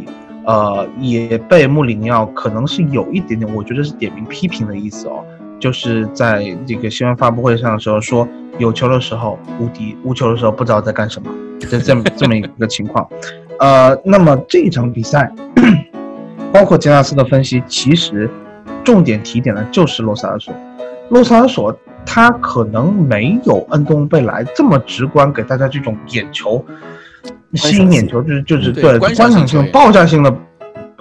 Speaker 2: 呃，也被穆里尼奥可能是有一点点，我觉得是点名批评的意思哦，就是在这个新闻发布会上的时候说，有球的时候无敌，无球的时候不知道在干什么，这这么这么一个情况。呃，那么这一场比赛，包括杰纳斯的分析，其实重点提点的就是洛萨尔索。洛萨尔索他可能没有恩东贝莱这么直观给大家这种眼球吸引眼球，就是就是对
Speaker 4: 对观
Speaker 2: 观赏性、爆炸性的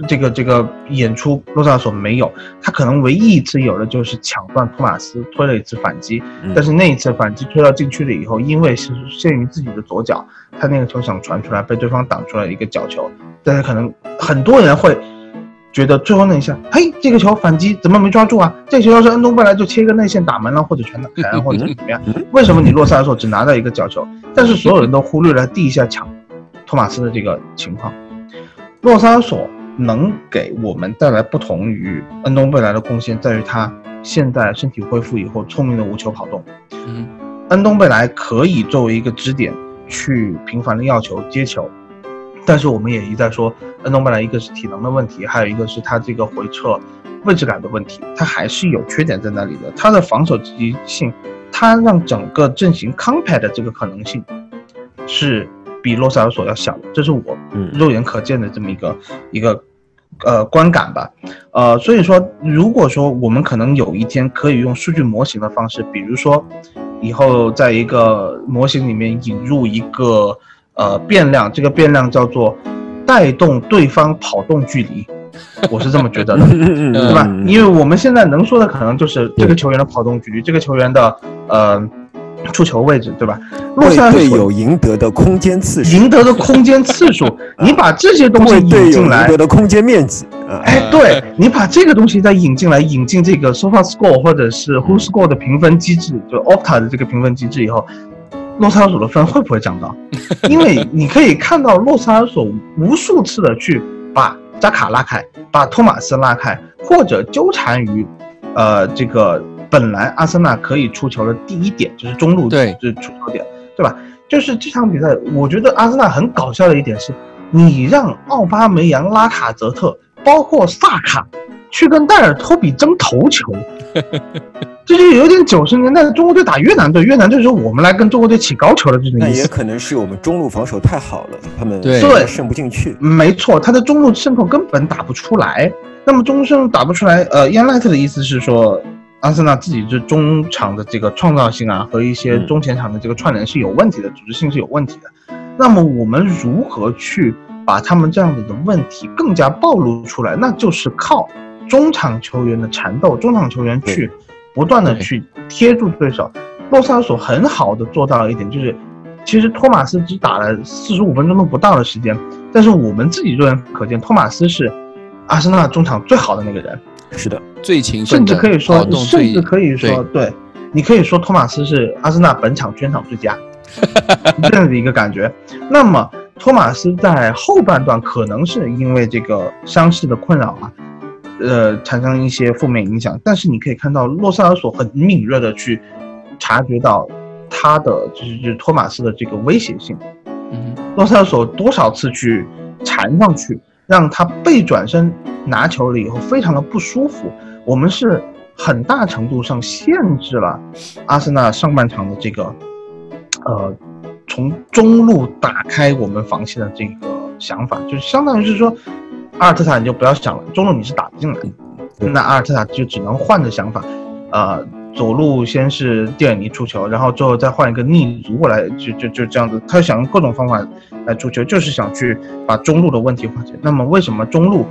Speaker 2: 这个这个演出，洛萨尔索没有。他可能唯一一次有的就是抢断托马斯，推了一次反击，
Speaker 1: 嗯
Speaker 2: 但是那一次反击推到禁区了以后，因为是限于自己的左脚，他那个球想传出来，被对方挡出来一个角球。但是可能很多人会觉得最后那一下，嘿，这个球反击怎么没抓住啊？这个球要是恩东贝莱就切一个内线打门了，或者全打开，或者怎么样？为什么你洛萨尔索只拿到一个角球？但是所有人都忽略了第一下抢托马斯的这个情况。洛萨尔索能给我们带来不同于恩东贝莱的贡献，在于他现在身体恢复以后，聪明的无球跑动。
Speaker 4: 嗯，
Speaker 2: 恩东贝莱可以作为一个支点去频繁的要球接球，但是我们也一再说，恩东贝莱一个是体能的问题，还有一个是他这个回撤位置感的问题，他还是有缺点在那里的。他的防守积极性，他让整个阵型 compact 的这个可能性是比洛塞尔索要小的，这是我
Speaker 1: 嗯
Speaker 2: 肉眼可见的这么一个一个呃观感吧。呃，所以说，如果说我们可能有一天可以用数据模型的方式，比如说以后在一个模型里面引入一个呃变量，这个变量叫做带动对方跑动距离，我是这么觉得的。
Speaker 1: 嗯
Speaker 2: 对吧？
Speaker 1: 嗯
Speaker 2: 因为我们现在能说的可能就是这个球员的跑动距离，这个球员的呃出球位置，对吧？洛
Speaker 1: 为
Speaker 2: 塞尔索
Speaker 1: 队友赢得的空间次数，
Speaker 2: 赢得的空间次数，你把这些东西引进来
Speaker 1: 得，的空间面积啊，
Speaker 2: 哎，对你把这个东西再引进来，引进这个 SoFa Score 或者是 Who Score 的评分机制，就 Opta 的这个评分机制以后，洛萨尔索的分会不会降到？因为你可以看到洛萨尔索无数次的去把扎卡拉开，把托马斯拉开，或者纠缠于，呃，这个本来阿森纳可以出球的第一点，就是中路
Speaker 4: 对
Speaker 2: 就是出球点，对吧？就是这场比赛，我觉得阿森纳很搞笑的一点是，你让奥巴梅扬、拉卡泽特，包括萨卡，去跟戴尔托比争头球，这就有点九十年代的中国队打越南队，越南队说我们来跟中国队起高球的这种
Speaker 1: 那也
Speaker 2: 意思。
Speaker 1: 可能是我们中路防守太好了，他们
Speaker 4: 对
Speaker 2: 对
Speaker 1: 渗不进去。
Speaker 2: 没错，他的中路渗透根本打不出来。那么中路渗打不出来，呃，燕莱特的意思是说，阿森纳自己这中场的这个创造性啊，和一些
Speaker 1: 嗯
Speaker 2: 中前场的这个串联是有问题的，组织性是有问题的。那么我们如何去把他们这样子的问题更加暴露出来？那就是靠中场球员的缠斗，中场球员去不断的去贴住对手。洛萨尔索很好的做到了一点，就是其实托马斯只打了四十五分钟都不到的时间，但是我们自己肉眼可见，托马斯是阿森纳中场最好的那个人，
Speaker 1: 是的，
Speaker 4: 最勤奋
Speaker 2: 甚至，可以说甚
Speaker 4: 最
Speaker 2: 至可以说，对，你可以说托马斯是阿森纳本场全场最佳，这样的一个感觉。那么托马斯在后半段可能是因为这个伤势的困扰啊，呃，产生一些负面影响，但是你可以看到洛塞尔索很敏锐的去察觉到他的就是就是托马斯的这个威胁性。
Speaker 4: 嗯
Speaker 2: 洛塞尔索多少次去缠上去，让他背转身拿球了以后非常的不舒服。我们是很大程度上限制了阿森纳上半场的这个，呃，从中路打开我们防线的这个想法，就是相当于是说，阿尔特塔你就不要想了，中路你是打不进来的，那阿尔特塔就只能换着想法，呃，左路先是蒂尔尼出球，然后最后再换一个逆足过来，就就就这样子，他想用各种方法来出球，就是想去把中路的问题化解。那么为什么中路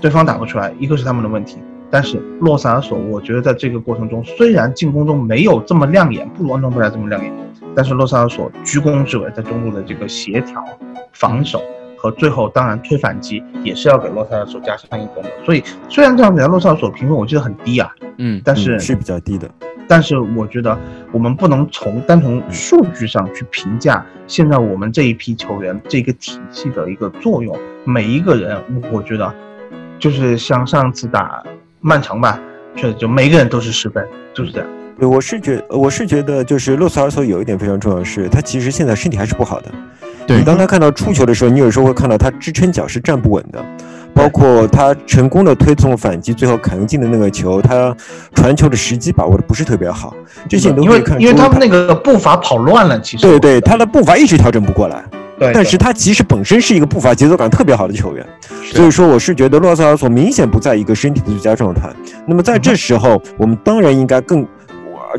Speaker 2: 对方打不出来？一个是他们的问题，但是洛萨尔索，我觉得在这个过程中，虽然进攻中没有这么亮眼，不如恩东贝莱这么亮眼，但是洛萨尔索居功至伟，在中路的这个协调、防守和最后当然推反击，也是要给洛萨尔索加上一分的。所以虽然这场比赛洛萨尔索评分我记得很低啊，
Speaker 4: 嗯，
Speaker 2: 但是、
Speaker 1: 嗯是比较低的。
Speaker 2: 但是我觉得我们不能从单从数据上去评价现在我们这一批球员这个体系的一个作用。每一个人，我觉得就是像上次打曼城吧，确实就每个人都是十分，就是这样。
Speaker 1: 对，我是觉我是觉得就是洛塞尔索有一点非常重要的是，他其实现在身体还是不好的。
Speaker 4: 对，
Speaker 1: 当他看到出球的时候，你有时候会看到他支撑脚是站不稳的。包括他成功的推送反击，最后凯恩进的那个球，他传球的时机把握的不是特别好，这些你都可以看
Speaker 2: 出。因为他们那个步伐跑乱了，其实
Speaker 1: 对对，他的步伐一直调整不过来。
Speaker 2: 对，
Speaker 1: 但是他其实本身是一个步伐节奏感特别好的球员，所以说我是觉得洛塞尔索明显不在一个身体的最佳状态。那么在这时候，我们当然应该更，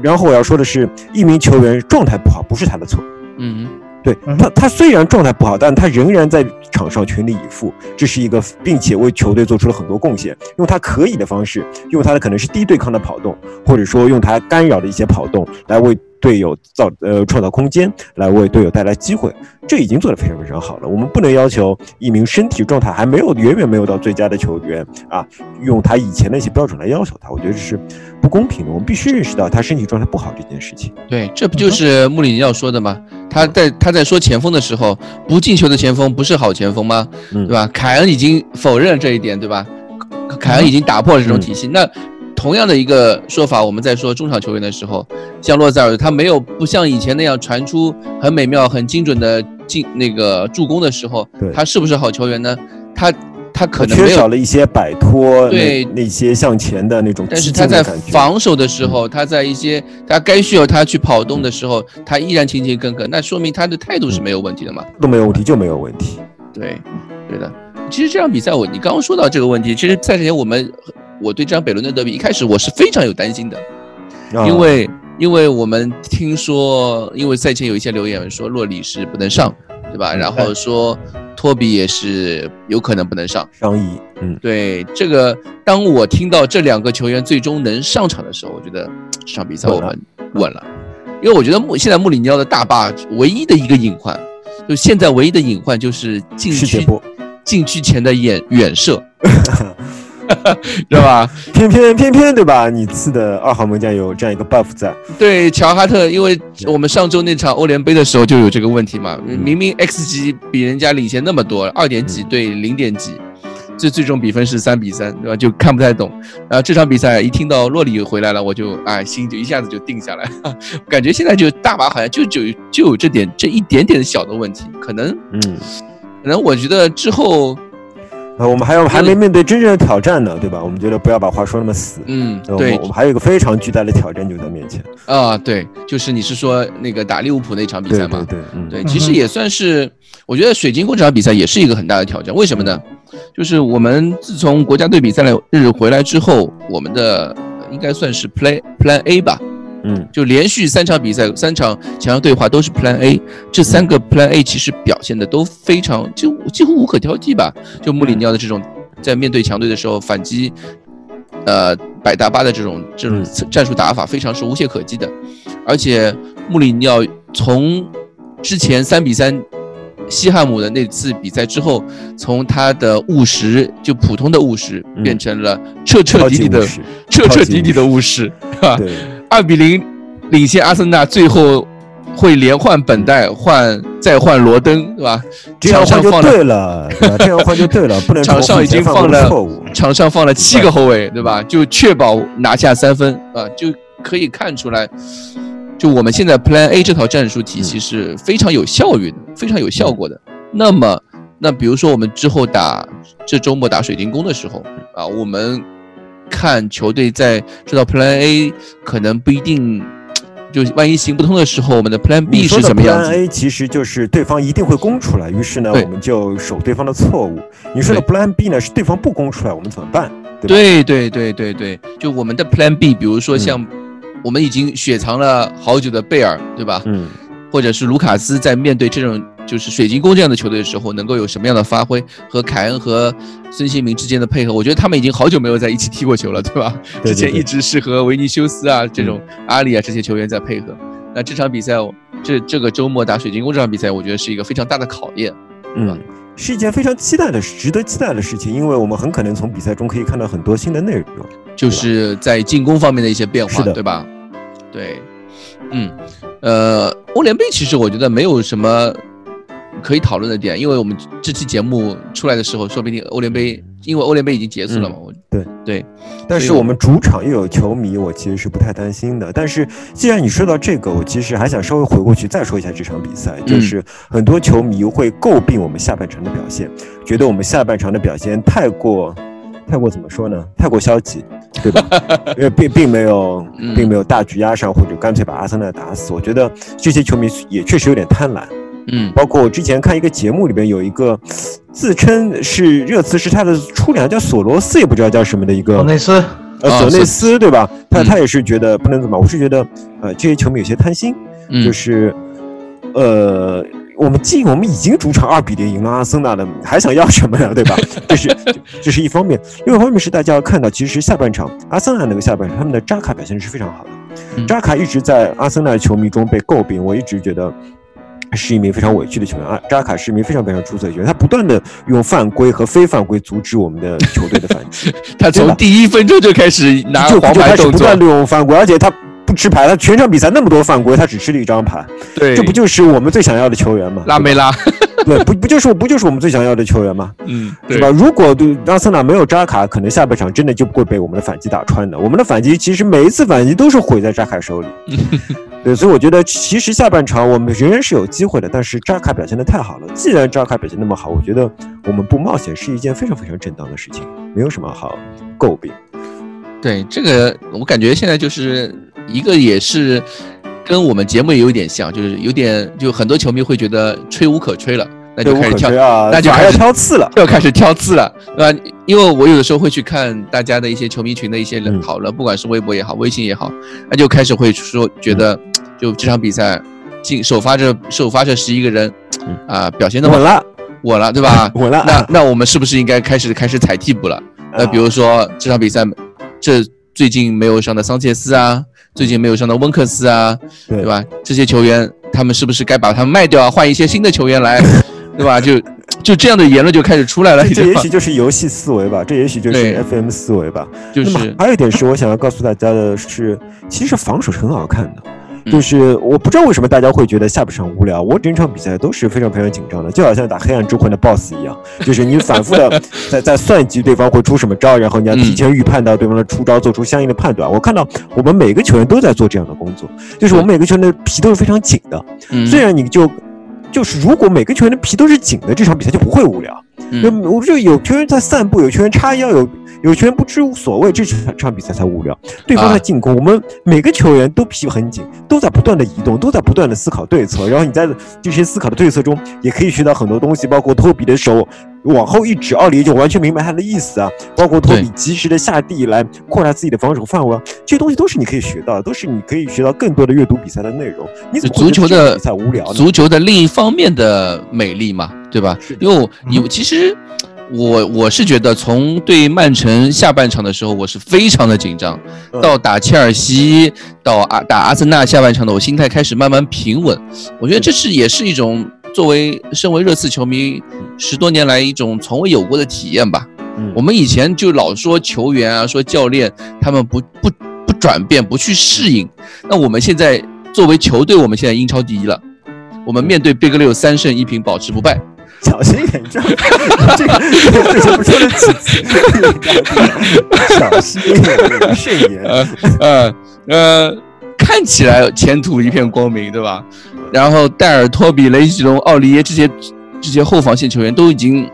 Speaker 1: 然后我要说的是，一名球员状态不好不是他的错。
Speaker 4: 嗯。
Speaker 1: 对他，他虽然状态不好，但他仍然在场上全力以赴，这是一个，并且为球队做出了很多贡献。用他可以的方式，用他的可能是低对抗的跑动，或者说用他干扰的一些跑动来为。队友造呃创造空间来为队友带来机会，这已经做得非常非常好了。我们不能要求一名身体状态还没有远远没有到最佳的球员啊，用他以前的一些标准来要求他，我觉得这是不公平的。我们必须认识到他身体状态不好这件事情。
Speaker 4: 对，这不就是穆里尼奥说的吗？他在他在说前锋的时候，不进球的前锋不是好前锋吗？对吧？凯恩已经否认这一点，对吧？凯恩已经打破了这种体系，那。同样的一个说法，我们在说中场球员的时候，像洛塞尔，他没有不像以前那样传出很美妙、很精准的进那个助攻的时候，他是不是好球员呢？他他可能
Speaker 1: 缺少了一些摆脱
Speaker 4: 对
Speaker 1: 那些向前的那种，
Speaker 4: 但是他在防守的时候，他在一些他该需要他去跑动的时候，他依然勤勤恳恳，那说明他的态度是没有问题的嘛？
Speaker 1: 都没有问题就没有问题。
Speaker 4: 对，对的。其实这场比赛，我你刚刚说到这个问题，其实赛前我们。我对这场北伦敦德比一开始我是非常有担心的，因为因为我们听说，因为赛前有一些留言说洛里是不能上，对吧？然后说托比也是有可能不能上，
Speaker 1: 商议。嗯，
Speaker 4: 对这个，当我听到这两个球员最终能上场的时候，我觉得这场比赛我们稳了，因为我觉得穆现在穆里尼奥的大坝唯一的一个隐患，就现在唯一的隐患就是禁区禁区前的远远射。知道吧？
Speaker 1: 偏偏偏偏，对吧？你次的二号门将有这样一个 buff 在。
Speaker 4: 对，乔哈特，因为我们上周那场欧联杯的时候就有这个问题嘛，明明 x 级比人家领先那么多，二点几对零点几，最最终比分是三比三，对吧？就看不太懂。然后这场比赛一听到洛里回来了，我就哎心就一下子就定下来，感觉现在就大马好像就就就有这点这一点点小的问题，可能嗯，可能我觉得之后。
Speaker 1: 啊，我们还要还没面对真正的挑战呢，对吧？我们觉得不要把话说那么死。
Speaker 4: 嗯，对，
Speaker 1: 我们还有一个非常巨大的挑战就在面前。
Speaker 4: 啊，对，就是你是说那个打利物浦那场比赛吗？
Speaker 1: 对对
Speaker 4: 对，对，其实也算是，我觉得水晶宫这场比赛也是一个很大的挑战。为什么呢？就是我们自从国家队比赛日回来之后，我们的应该算是 Play Plan A 吧。
Speaker 1: 嗯，
Speaker 4: 就连续三场比赛，三场强强对话都是 Plan A，这三个 Plan A 其实表现的都非常，就几乎无可挑剔吧。就穆里尼奥的这种在面对强队的时候反击，呃，百大巴的这种这种战术打法非常是无懈可击的。而且穆里尼奥从之前三比三西汉姆的那次比赛之后，从他的务实就普通的务实变成了彻彻底底的彻彻底底的务实，是吧？二比零领先阿森纳，最后会连换本代，换再换罗登，对吧？
Speaker 1: 这样换就对了，这样换就对了，不能
Speaker 4: 场上已经放了场上放了七个后卫，对吧？就确保拿下三分啊，就可以看出来，就我们现在 Plan A 这套战术体系是非常有效率的，非常有效果的。那么，那比如说我们之后打这周末打水晶宫的时候啊，我们。看球队在知道 Plan A 可能不一定，就万一行不通的时候，我们的 Plan B 是怎么样
Speaker 1: ？Plan A 其实就是对方一定会攻出来，于是呢，我们就守对方的错误。你说的 Plan B 呢，是对方不攻出来，我们怎么办？
Speaker 4: 对对对对对，就我们的 Plan B，比如说像我们已经雪藏了好久的贝尔，对吧？
Speaker 1: 嗯，
Speaker 4: 或者是卢卡斯在面对这种。就是水晶宫这样的球队的时候，能够有什么样的发挥？和凯恩和孙兴民之间的配合，我觉得他们已经好久没有在一起踢过球了，对吧？之前一直是和维尼修斯啊、这种阿里啊这些球员在配合。那这场比赛，这这个周末打水晶宫这场比赛，我觉得是一个非常大的考验，
Speaker 1: 嗯，是一件非常期待的、值得期待的事情，因为我们很可能从比赛中可以看到很多新的内容，
Speaker 4: 就是在进攻方面的一些变化，对吧？对，嗯，呃，欧联杯其实我觉得没有什么可以讨论的点，因为我们这期节目出来的时候，说不定欧联杯，因为欧联杯已经结束了嘛。我
Speaker 1: 对
Speaker 4: 对，
Speaker 1: 但是我们主场又有球迷，我其实是不太担心的。但是既然你说到这个，我其实还想稍微回过去再说一下这场比赛，就是很多球迷会诟病我们下半场的表现，觉得我们下半场的表现太过，太过怎么说呢？太过消极，对吧？因为并并没有，并没有大局压上，或者干脆把阿森纳打死。我觉得这些球迷也确实有点贪婪。
Speaker 4: 嗯，
Speaker 1: 包括我之前看一个节目里边有一个自称是热刺是他的初恋，叫索罗斯，也不知道叫什么的一个
Speaker 2: 索内斯，
Speaker 1: 呃，索内斯对吧？他
Speaker 4: 嗯
Speaker 1: 他也是觉得不能怎么，我是觉得呃这些球迷有些贪心，
Speaker 4: 嗯
Speaker 1: 就是呃我们进我们已经主场二比零赢了阿森纳了，还想要什么呀？对吧？这是这是一方面，另外一方面是大家要看到，其实下半场阿森纳那个下半场他们的扎卡表现是非常好的，
Speaker 4: 嗯
Speaker 1: 扎卡一直在阿森纳球迷中被诟病，我一直觉得。是一名非常委屈的球员啊！扎卡是一名非常非常出色的球员，他不断的用犯规和非犯规阻止我们的球队的反击，
Speaker 4: 他从第一分钟就开始拿
Speaker 1: 就
Speaker 4: 黄牌动作
Speaker 1: 就开始不断，利用犯规，而且他不吃牌，他全场比赛那么多犯规，他只吃了一张牌，
Speaker 4: 对，
Speaker 1: 这不就是我们最想要的球员吗？
Speaker 4: 拉梅拉，
Speaker 1: 对，不不就是不就是我们最想要的球员吗？
Speaker 4: 嗯，对
Speaker 1: 是吧？如果对阿森纳没有扎卡，可能下半场真的就不会被我们的反击打穿的。我们的反击其实每一次反击都是毁在扎卡手里。对，所以我觉得其实下半场我们仍然是有机会的，但是扎卡表现的太好了。既然扎卡表现那么好，我觉得我们不冒险是一件非常非常正当的事情，没有什么好诟病。
Speaker 4: 对这个，我感觉现在就是一个也是跟我们节目也有点像，就是有点就很多球迷会觉得吹无可吹了，那就开始挑那就开始
Speaker 1: 挑刺了。
Speaker 4: 又开始挑刺了，对吧？因为我有的时候会去看大家的一些球迷群的一些
Speaker 1: 嗯
Speaker 4: 讨论，不管是微博也好，微信也好，那就开始会说觉得，
Speaker 1: 嗯
Speaker 4: 就这场比赛进首发这首发这十一个人
Speaker 1: 嗯
Speaker 4: 啊、表现的
Speaker 1: 稳了，
Speaker 4: 稳了，对吧？
Speaker 1: 稳了。
Speaker 4: 那那我们是不是应该开始开始踩替补了？呃，
Speaker 1: 啊
Speaker 4: 比如说这场比赛，这最近没有上的桑切斯啊，最近没有上的温克斯啊，
Speaker 1: 对
Speaker 4: 对吧？这些球员他们是不是该把他们卖掉啊，换一些新的球员来，对吧？就就这样的言论就开始出来了，
Speaker 1: 这也许就是游戏思维吧，这也许就是 FM 思维吧。
Speaker 4: 就是
Speaker 1: 还有一点是我想要告诉大家的是，其实防守是很好看的。
Speaker 4: 嗯
Speaker 1: 就是我不知道为什么大家会觉得下半场无聊，我整场比赛都是非常非常紧张的，就好像打黑暗之魂的 BOSS 一样，就是你反复的在 在算计对方会出什么招，然后你要提前预判到对方的出招，做出相应的判断。我看到我们每个球员都在做这样的工作，就是我们每个球员的皮都是非常紧的。
Speaker 4: 嗯
Speaker 1: 虽然你就就是如果每个球员的皮都是紧的，这场比赛就不会无聊。
Speaker 4: 嗯
Speaker 1: 那我就有球员在散步，有球员叉腰，有有球员不知所谓，这场场比赛才无聊。对方
Speaker 4: 啊
Speaker 1: 在进攻，我们每个球员都皮很紧，都在不断的移动，都在不断的思考对策。然后你在这些思考的对策中，也可以学到很多东西，包括托比的手往后一指，奥里就完全明白他的意思啊。包括托比及时的下地来扩大自己的防守范围啊，这些东西都是你可以学到的，都是你可以学到更多的阅读比赛的内容。你怎么会
Speaker 4: 足球的
Speaker 1: 觉得比赛无聊呢？
Speaker 4: 足球的另一方面的美丽嘛，对吧因为我有其实我我是觉得从对曼城下半场的时候，我是非常的紧张，
Speaker 1: 嗯
Speaker 4: 到打切尔西，到阿打阿森纳下半场的，我心态开始慢慢平稳。我觉得这是也是一种作为身为热刺球迷十多年来一种从未有过的体验吧。
Speaker 1: 嗯
Speaker 4: 我们以前就老说球员啊，说教练他们不不不转变，不去适应。那我们现在作为球队，我们现在英超第一了。我们面对贝格六三胜一平，保持不败。
Speaker 1: 小心一点，这这个这些不说了几次，小心一点，慎言。
Speaker 4: 呃呃，看起来前途一片光明，对吧？然后戴尔、托比、雷吉隆、奥利耶这些这些后防线球员都已经，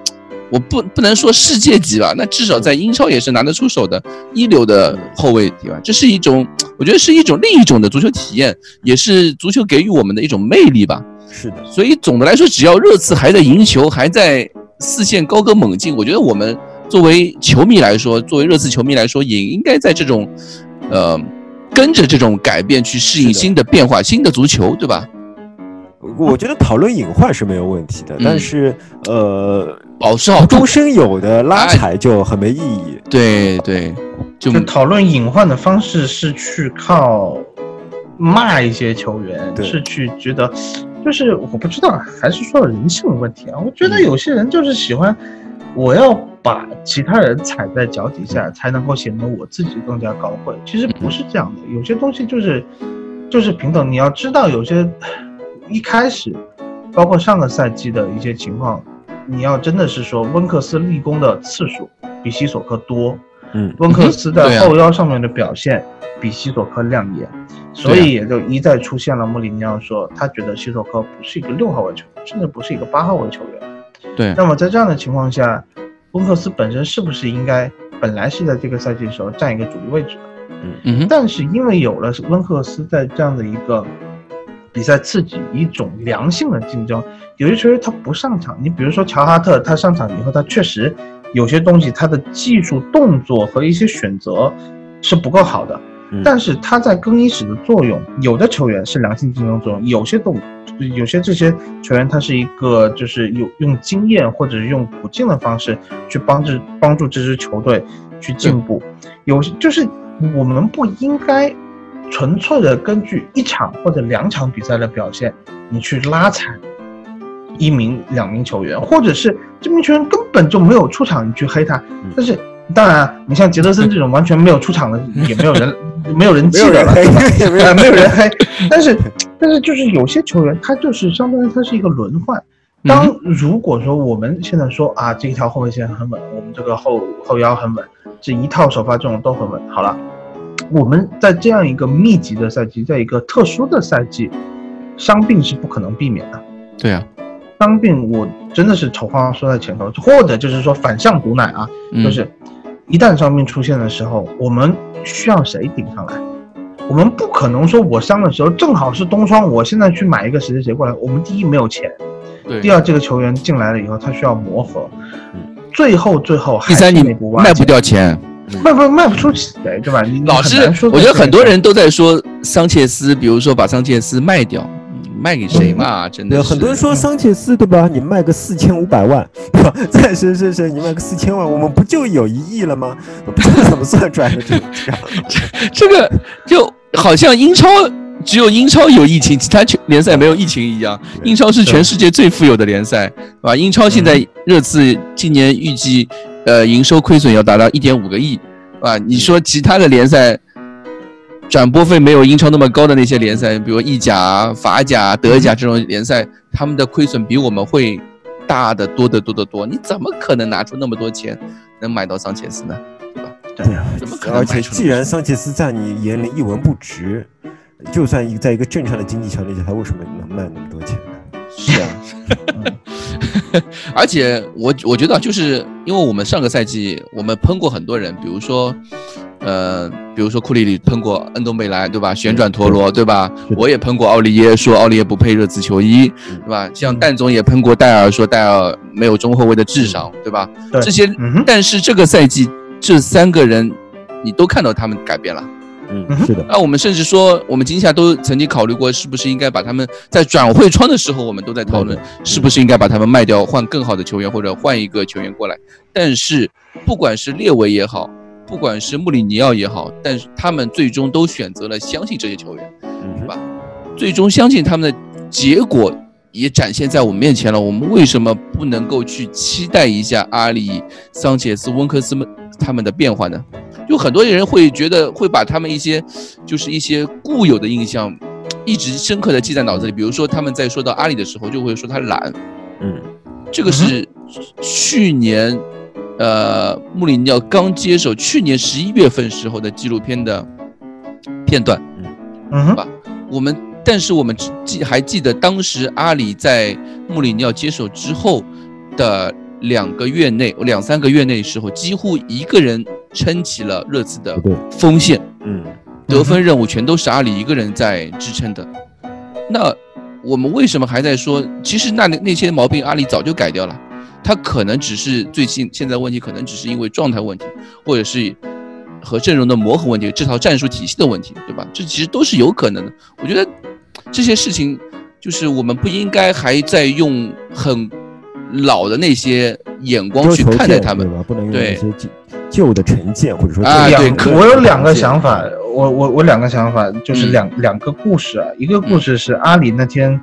Speaker 4: 我不不能说世界级吧，那至少在英超也是拿得出手的一流的后卫，对吧？这是一种，我觉得是一种另一种的足球体验，也是足球给予我们的一种魅力吧。
Speaker 1: 是的，
Speaker 4: 所以总的来说，只要热刺还在赢球，还在四线高歌猛进，我觉得我们作为球迷来说，作为热刺球迷来说，也应该在这种，呃，跟着这种改变去适应新的变化、新的足球，对吧？
Speaker 1: 我觉得讨论隐患是没有问题的，
Speaker 4: 嗯
Speaker 1: 但是呃，
Speaker 4: 保持好
Speaker 1: 终身有的拉踩就很没意义。
Speaker 4: 对对，就
Speaker 2: 就讨论隐患的方式是去靠骂一些球员，是去觉得，就是我不知道，还是说人性的问题啊。我觉得有些人就是喜欢，我要把其他人踩在脚底下，才能够显得我自己更加高贵。其实不是这样的，有些东西就是就是平等。你要知道，有些一开始，包括上个赛季的一些情况，你要真的是说温克斯立功的次数比西索科多，
Speaker 1: 嗯，
Speaker 2: 温克斯在后腰上面的表现比西索科亮眼，所以也就一再出现了穆里尼奥说他觉得西索科不是一个六号位球员，甚至不是一个八号位球员。
Speaker 4: 对，
Speaker 2: 那么在这样的情况下，温克斯本身是不是应该本来是在这个赛季的时候占一个主力位置的？
Speaker 4: 嗯嗯，
Speaker 2: 但是因为有了温克斯在这样的一个比赛刺激，一种良性的竞争，有些球员他不上场，你比如说乔哈特，他上场以后，他确实有些东西他的技术动作和一些选择是不够好的。
Speaker 1: 嗯。
Speaker 2: 但是他在更衣室的作用，有的球员是良性竞争作用，有些动，有。些这些球员他是一个就是有用经验或者是用普进的方式去帮助帮助这支球队去进步，有就是我们不应该纯粹的根据一场或者两场比赛的表现，你去拉踩一名两名球员，或者是这名球员根本就没有出场，你去黑他，但是。当然，你像杰德森这种完全没有出场的，也没有人，没有人记得了，
Speaker 1: 也没有
Speaker 2: 呃没有人黑。但是，但是就是有些球员，他就是相当于他是一个轮换。当如果说我们现在说啊，这一条后卫线很稳，我们这个后后腰很稳，这一套首发阵容都很稳。好了，我们在这样一个密集的赛季，在一个特殊的赛季，伤病是不可能避免的。
Speaker 4: 对啊，
Speaker 2: 伤病我真的是丑话说在前头，或者就是说反向毒奶啊，
Speaker 4: 嗯
Speaker 2: 就是一旦伤病出现的时候，我们需要谁顶上来？我们不可能说我伤的时候正好是冬窗，我现在去买一个谁谁谁过来。我们第一没有钱，
Speaker 4: 对，
Speaker 2: 第二这个球员进来了以后，他需要磨合，最后最后还
Speaker 4: 第三你卖不掉钱。
Speaker 2: 卖不卖不出去，对吧？你你
Speaker 4: 老师
Speaker 2: 很难说，
Speaker 4: 我觉得很多人都在说桑切斯，比如说把桑切斯卖掉，嗯卖给谁嘛？真的
Speaker 1: 很多人说桑切斯对吧？你卖个四千五百万，对吧？再是是是，你卖个四千万，我们不就有一亿了吗？不知道怎么算出来的这 这样？
Speaker 4: 这个就好像英超只有英超有疫情，其他球联赛没有疫情一样。英超是全世界最富有的联赛，对吧？英超现在热刺今年预计呃营收亏损要达到一点五个亿，是吧？你说其他的联赛转播费没有英超那么高的那些联赛，比如意甲、法甲、德甲这种联赛，他们的亏损比我们会大的多得多得多。你怎么可能拿出那么多钱能买到桑切斯呢？对吧？
Speaker 2: 对呀
Speaker 4: 怎么可能
Speaker 1: 既然桑切斯在你眼里一文不值，就算一在一个正常的经济条件下，他为什么能卖那么多钱呢？
Speaker 4: 是啊，而且我我觉得啊就是因为我们上个赛季我们喷过很多人，比如说，呃，比如说库里里喷过恩东贝莱，对吧？旋转陀螺，对吧我也喷过奥利耶，说奥利耶不配热刺球衣，
Speaker 1: 嗯
Speaker 4: 对吧？像蛋总也喷过戴尔，说戴尔没有中后卫的智商，对吧？
Speaker 2: 对
Speaker 4: 这些，但是这个赛季这三个人，你都看到他们改变了。
Speaker 1: 嗯是的，
Speaker 4: 那我们甚至说，我们今夏都曾经考虑过，是不是应该把他们在转会窗的时候，我们都在讨论，是不是应该把他们卖掉，换更好的球员，或者换一个球员过来。但是，不管是列维也好，不管是穆里尼奥也好，但是他们最终都选择了相信这些球员，
Speaker 1: 嗯
Speaker 4: 是吧？最终相信他们的结果也展现在我们面前了。我们为什么不能够去期待一下阿里、桑切斯、温克斯们他们的变化呢？就很多人会觉得会把他们一些就是一些固有的印象一直深刻的记在脑子里。比如说他们在说到阿里的时候，就会说他懒，
Speaker 1: 嗯
Speaker 4: 这个是去年呃穆里尼奥刚接手，去年十一月份时候的纪录片的片段。
Speaker 2: 嗯哼
Speaker 4: 吧我们但是我们只记还记得当时阿里在穆里尼奥接手之后的两个月内，两三个月内时候，几乎一个人撑起了热刺的锋线，
Speaker 1: 嗯
Speaker 4: 得分任务全都是阿里一个人在支撑的。那我们为什么还在说？其实那那些毛病阿里早就改掉了，他可能只是最近现在问题，可能只是因为状态问题，或者是和阵容的磨合问题，这套战术体系的问题，对吧？这其实都是有可能的。我觉得这些事情，就是我们不应该还在用很老的那些眼光去看待他们
Speaker 1: 对。旧旧的成见，或者说
Speaker 4: 啊
Speaker 1: 旧的
Speaker 2: 我有两个想法，我我我两个想法，就是
Speaker 4: 嗯
Speaker 2: 两、两个故事啊。一个故事是阿里那天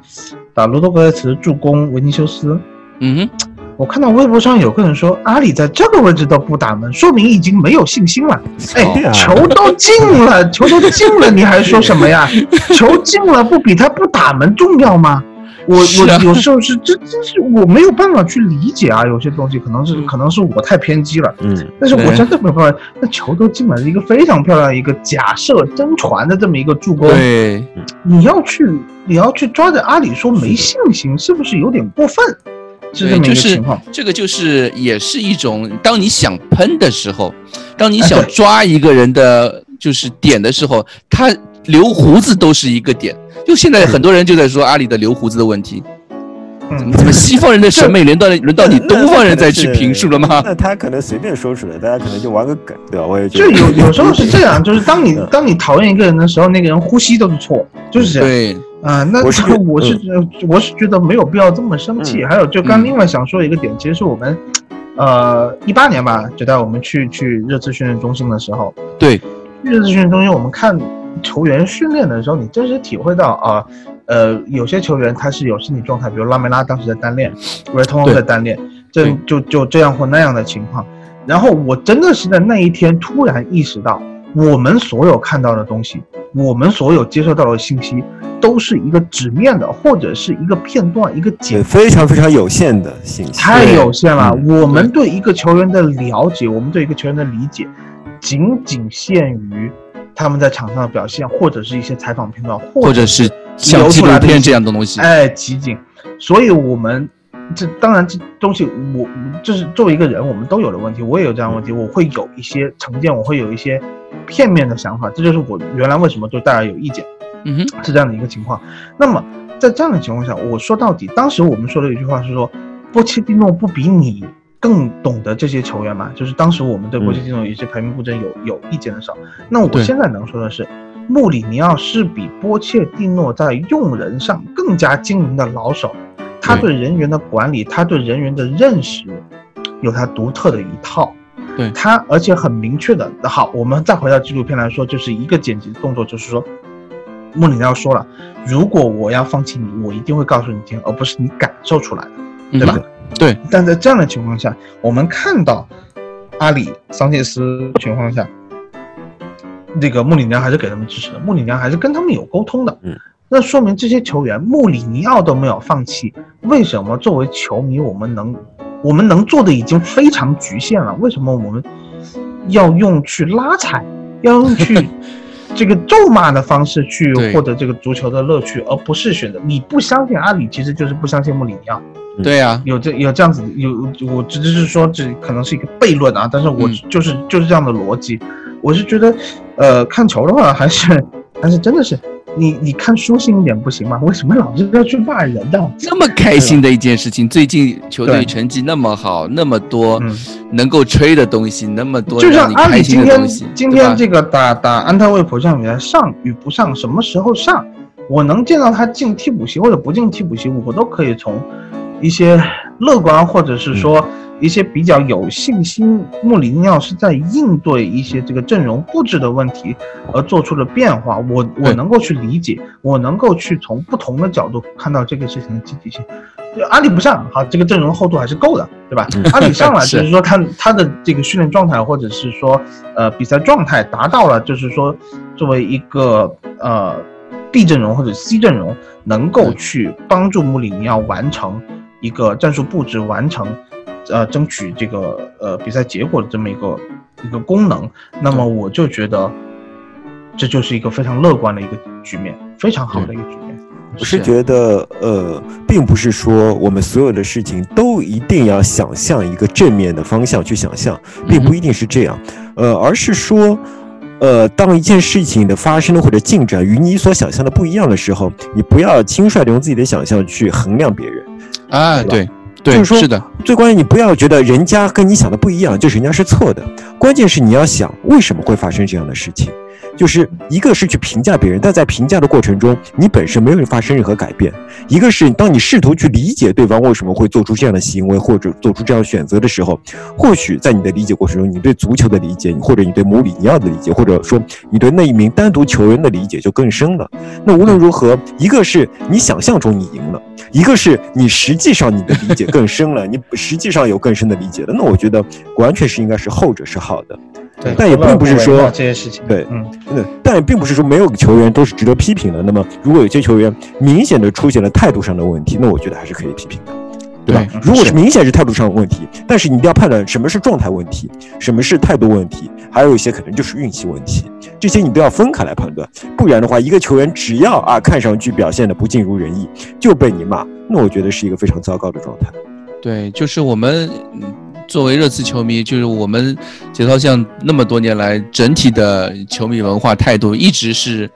Speaker 2: 打罗多格雷茨助攻维尼修斯，
Speaker 4: 嗯哼，
Speaker 2: 我看到微博上有个人说，阿里在这个位置都不打门，说明已经没有信心了。哎球都进了，球都进了，你还说什么呀？球进了不比他不打门重要吗？我我有时候是这真是我没有办法去理解啊，有些东西可能是
Speaker 4: 嗯
Speaker 2: 可能是我太偏激了，
Speaker 1: 嗯，
Speaker 2: 但是我真的没有办法。那球都进了，一个非常漂亮一个假设真传的这么一个助攻，
Speaker 4: 对，
Speaker 2: 你要去你要去抓着阿里说没信心，是不是有点过分？是这，么一
Speaker 4: 就是
Speaker 2: 个情况。
Speaker 4: 这个就是也是一种，当你想喷的时候，当你想抓一个人的就是点的时候，他留胡子都是一个点。就现在很多人就在说阿里的留胡子的问题，怎么
Speaker 2: 嗯，
Speaker 4: 怎么西方人的审美轮到轮到你东方人再去评述了吗？
Speaker 1: 那他可能随便说出来，大家可能就玩个梗，对吧？我也觉
Speaker 2: 就有有时候是这样，就是当你
Speaker 1: 嗯。
Speaker 2: 当你讨厌一个人的时候，那个人呼吸都是错，就是这样。
Speaker 4: 对，
Speaker 2: 啊、那
Speaker 1: 我是觉得
Speaker 2: 我是我是觉得没有必要这么生气。
Speaker 1: 嗯。
Speaker 2: 还有，就刚
Speaker 4: 嗯
Speaker 2: 另外想说一个点，其实是我们，呃，一八年吧，就带我们去去热刺训练中心的时候，
Speaker 4: 对，
Speaker 2: 热刺训练中心我们看球员训练的时候，你真实体会到啊，呃，有些球员他是有身体状态，比如拉梅拉当时在单练，维通
Speaker 4: 对
Speaker 2: 在单练，这就就这样或那样的情况。然后我真的是在那一天突然意识到，我们所有看到的东西，我们所有接受到的信息，都是一个纸面的，或者是一个片段、一个
Speaker 1: 对
Speaker 2: 简
Speaker 1: 非常非常有限的信息。
Speaker 2: 太有限了。
Speaker 1: 嗯
Speaker 2: 我们对一个球员的了解，我们对一个球员的理解，仅仅限于他们在场上的表现，或者是一些采访片段，
Speaker 4: 或者是像
Speaker 2: 流
Speaker 4: 纪录片这样的东西。
Speaker 2: 哎集锦。所以我们这当然这东西我就是作为一个人，我们都有的问题，我也有这样的问题，我会有一些成见，我会有一些片面的想法，这就是我原来为什么对大家有意见。
Speaker 4: 嗯哼，
Speaker 2: 是这样的一个情况。那么在这样的情况下，我说到底，当时我们说的一句话是说，波切蒂诺不比你更懂得这些球员嘛？就是当时我们对波切蒂诺有些排名布阵有有意见的时候，那我现在能说的是，穆里尼奥是比波切蒂诺在用人上更加精明的老手，他
Speaker 4: 对
Speaker 2: 对人员的管理，他对人员的认识，有他独特的一套。
Speaker 4: 对
Speaker 2: 他，而且很明确的，好，我们再回到纪录片来说，就是一个剪辑动作，就是说，穆里尼奥说了，如果我要放弃你，我一定会告诉你听，而不是你感受出来的，对吧？
Speaker 4: 嗯对，
Speaker 2: 但在这样的情况下，我们看到阿里、桑切斯情况下，那个穆里尼奥还是给他们支持的，穆里尼奥还是跟他们有沟通的。
Speaker 1: 嗯，
Speaker 2: 那说明这些球员穆里尼奥都没有放弃，为什么作为球迷我们能我们能做的已经非常局限了？为什么我们要用去拉踩，要用去 这个咒骂的方式去获得这个足球的乐趣，而不是选择你不相信阿里，其实就是不相信穆里尼奥。
Speaker 4: 对呀，
Speaker 2: 有这有这样子有我只是说这可能是一个悖论啊，但是我
Speaker 4: 嗯。
Speaker 2: 就是、就是这样的逻辑，我是觉得，呃，看球的话还是还是真的是你你看舒心一点不行吗？为什么老是要去骂人呢？
Speaker 4: 这么开心的一件事情，最近球队成绩那么好，那么多
Speaker 2: 嗯，
Speaker 4: 能够吹的东西，那么多
Speaker 2: 就像阿里今天今天这个打打安特卫普这场比赛上与不上，什么时候上，我能见到他进替补席或者不进替补席，我都可以从一些乐观或者是说一些比较有信心，穆里尼奥是在应对一些这个阵容布置的问题而做出的变化，我我能够去理解，我能够去从不同的角度看到这个事情的积极性。就阿里不上，好，这个阵容厚度还是够的，对吧？阿里上了，
Speaker 4: 是
Speaker 2: 就是。说他他的这个训练状态，或者是说呃比赛状态达到了，就是说作为一个呃 B 阵容或者 C 阵容，能够
Speaker 4: 嗯
Speaker 2: 去帮助穆里尼奥完成一个战术布置，完成呃争取这个呃比赛结果的这么一个一个功能，那么我就觉得这就是一个非常乐观的一个局面，非常好的一个局面。
Speaker 1: 我是
Speaker 4: 是
Speaker 1: 觉得，呃，并不是说我们所有的事情都一定要想象一个正面的方向去想象，并不一定是这样，呃，而是说，呃，当一件事情的发生或者进展与你所想象的不一样的时候，你不要轻率的用自己的想象去衡量别人。
Speaker 4: 啊，对对，
Speaker 1: 就是说
Speaker 4: 是的，
Speaker 1: 最关键，你不要觉得人家跟你想的不一样，就是人家是错的。关键是你要想为什么会发生这样的事情。就是一个是去评价别人，但在评价的过程中，你本身没有发生任何改变；一个是当你试图去理解对方为什么会做出这样的行为或者做出这样选择的时候，或许在你的理解过程中，你对足球的理解，你或者你对穆里尼奥的理解，或者说你对那一名单独球员的理解就更深了。那无论如何，一个是你想象中你赢了，一个是你实际上你的理解更深了，你实际上有更深的理解了。那我觉得完全是应该是后者是好的。
Speaker 2: 对
Speaker 1: 但也并不是说
Speaker 2: 这些事情，
Speaker 1: 对
Speaker 2: 嗯，
Speaker 1: 嗯，但也并不是说没有球员都是值得批评的。那么，如果有些球员明显的出现了态度上的问题，那我觉得还是可以批评的，对吧？
Speaker 2: 对
Speaker 1: 如果是明显是态度上的问题，但是你一定要判断什么是状态问题，什么是态度问题，还有一些可能就是运气问题，这些你都要分开来判断。不然的话，一个球员只要啊看上去表现的不尽如人意，就被你骂，那我觉得是一个非常糟糕的状态。
Speaker 4: 对，就是我们嗯作为热刺球迷，就是我们节操像那么多年来，整体的球迷文化态度一直是。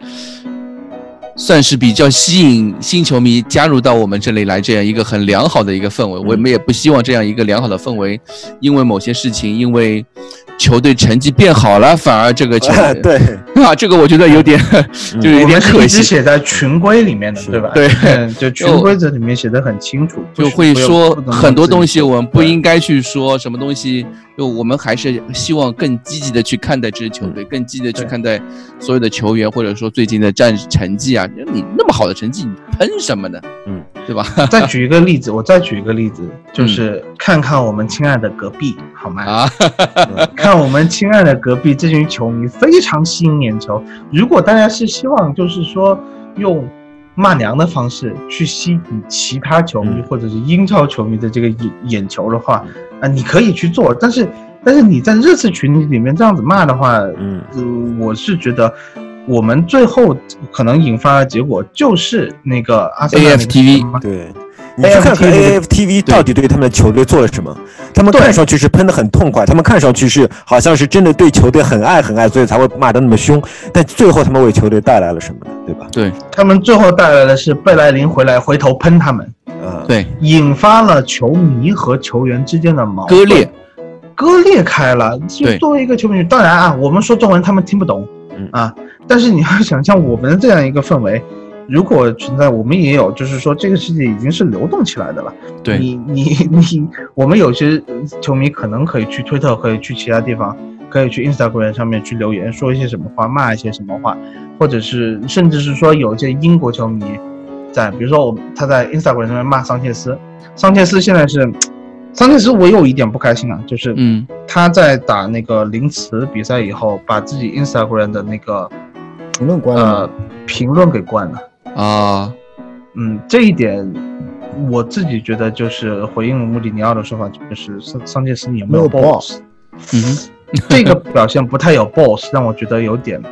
Speaker 4: 算是比较吸引新球迷加入到我们这里来，这样一个很良好的一个氛围。我们也不希望这样一个良好的氛围，因为某些事情，因为球队成绩变好了，反而这个球队
Speaker 1: 对，
Speaker 4: 啊，这个我觉得有点 就是有点可惜。
Speaker 2: 一直写在群规里面的，对吧？
Speaker 4: 对
Speaker 2: 嗯，就群规则里面写的很清楚，
Speaker 4: 就会说很多东西，我们不应该去说什么东西。就我们还是希望更积极的去看待这支球队，更积极的去看待所有的球员，或者说最近的战成绩啊。你那么好的成绩，你喷什么呢？
Speaker 1: 嗯，
Speaker 4: 对吧？
Speaker 2: 再举一个例子，我再举一个例子，
Speaker 4: 嗯
Speaker 2: 就是看看我们亲爱的隔壁，好吗？
Speaker 4: 啊，
Speaker 2: 看我们亲爱的隔壁这群球迷非常吸引眼球。如果大家是希望就是说用骂娘的方式去吸引其他球迷
Speaker 1: 嗯
Speaker 2: 或者是英超球迷的这个眼眼球的话，啊，你可以去做，但是但是你在热刺群里面这样子骂的话，
Speaker 1: 嗯
Speaker 2: 呃，我是觉得。我们最后可能引发的结果就是那个阿森纳那个
Speaker 4: AFTV
Speaker 1: 对。你去看看 AFTV 到底对他们的球队做了什么？他们看上去是喷的很痛快，他们看上去是好像是真的对球队很爱很爱，所以才会骂得那么凶。但最后他们为球队带来了什么呢？对吧？
Speaker 4: 对
Speaker 2: 他们最后带来的是贝莱林回来回头喷他们，
Speaker 1: 啊，
Speaker 4: 对，
Speaker 2: 引发了球迷和球员之间的矛盾
Speaker 4: 割裂，
Speaker 2: 割裂开了。就
Speaker 4: 对
Speaker 2: 作为一个球迷，当然啊，我们说中文他们听不懂，
Speaker 1: 嗯
Speaker 2: 啊，但是你要想象我们这样一个氛围，如果存在，我们也有，就是说这个世界已经是流动起来的了。
Speaker 4: 对
Speaker 2: 你你你，我们有些球迷可能可以去推特，可以去其他地方，可以去 Instagram 上面去留言，说一些什么话，骂一些什么话，或者是甚至是说有一些英国球迷在，比如说我他在 Instagram 上面骂桑切斯，桑切斯现在是。桑切斯，我有一点不开心啊，就是
Speaker 4: 嗯，
Speaker 2: 他在打那个林茨比赛以后，把自己 Instagram 的那个
Speaker 5: 评论关了
Speaker 2: 呃？评论给关了。
Speaker 4: 啊，
Speaker 2: 嗯，这一点我自己觉得就是回应穆里尼奥的说法，就是桑桑切斯你有没有 boss？
Speaker 4: 嗯，
Speaker 2: 这个表现不太有 boss，让我觉得有点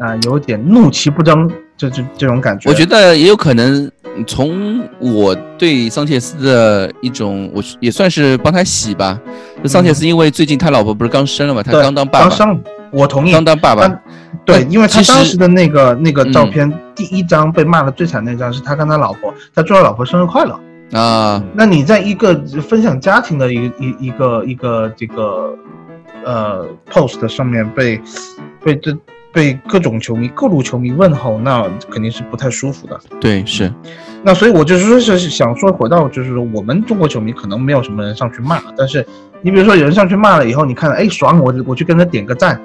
Speaker 2: 啊、有点怒其不争，就就这种感觉。
Speaker 4: 我觉得也有可能，从我对桑切斯的一种，我也算是帮他洗吧。就桑切斯，因为最近他老婆不是刚生了嘛，他刚当爸爸，
Speaker 2: 刚生，我同意。
Speaker 4: 刚当爸爸，
Speaker 2: 对，因为他当时的那个那个照
Speaker 4: 嗯
Speaker 2: 片，第一张被骂的最惨那张是他跟他老婆，他祝他老婆生日快乐。
Speaker 4: 啊，
Speaker 2: 那你在一个分享家庭的一个一一个一个这个呃 post 上面被被这被各种球迷各路球迷问候，那肯定是不太舒服的。
Speaker 4: 对，是，
Speaker 2: 那所以我就是说是想说回到就是说我们中国球迷可能没有什么人上去骂，但是你比如说有人上去骂了以后，你看哎爽，我我去跟他点个赞，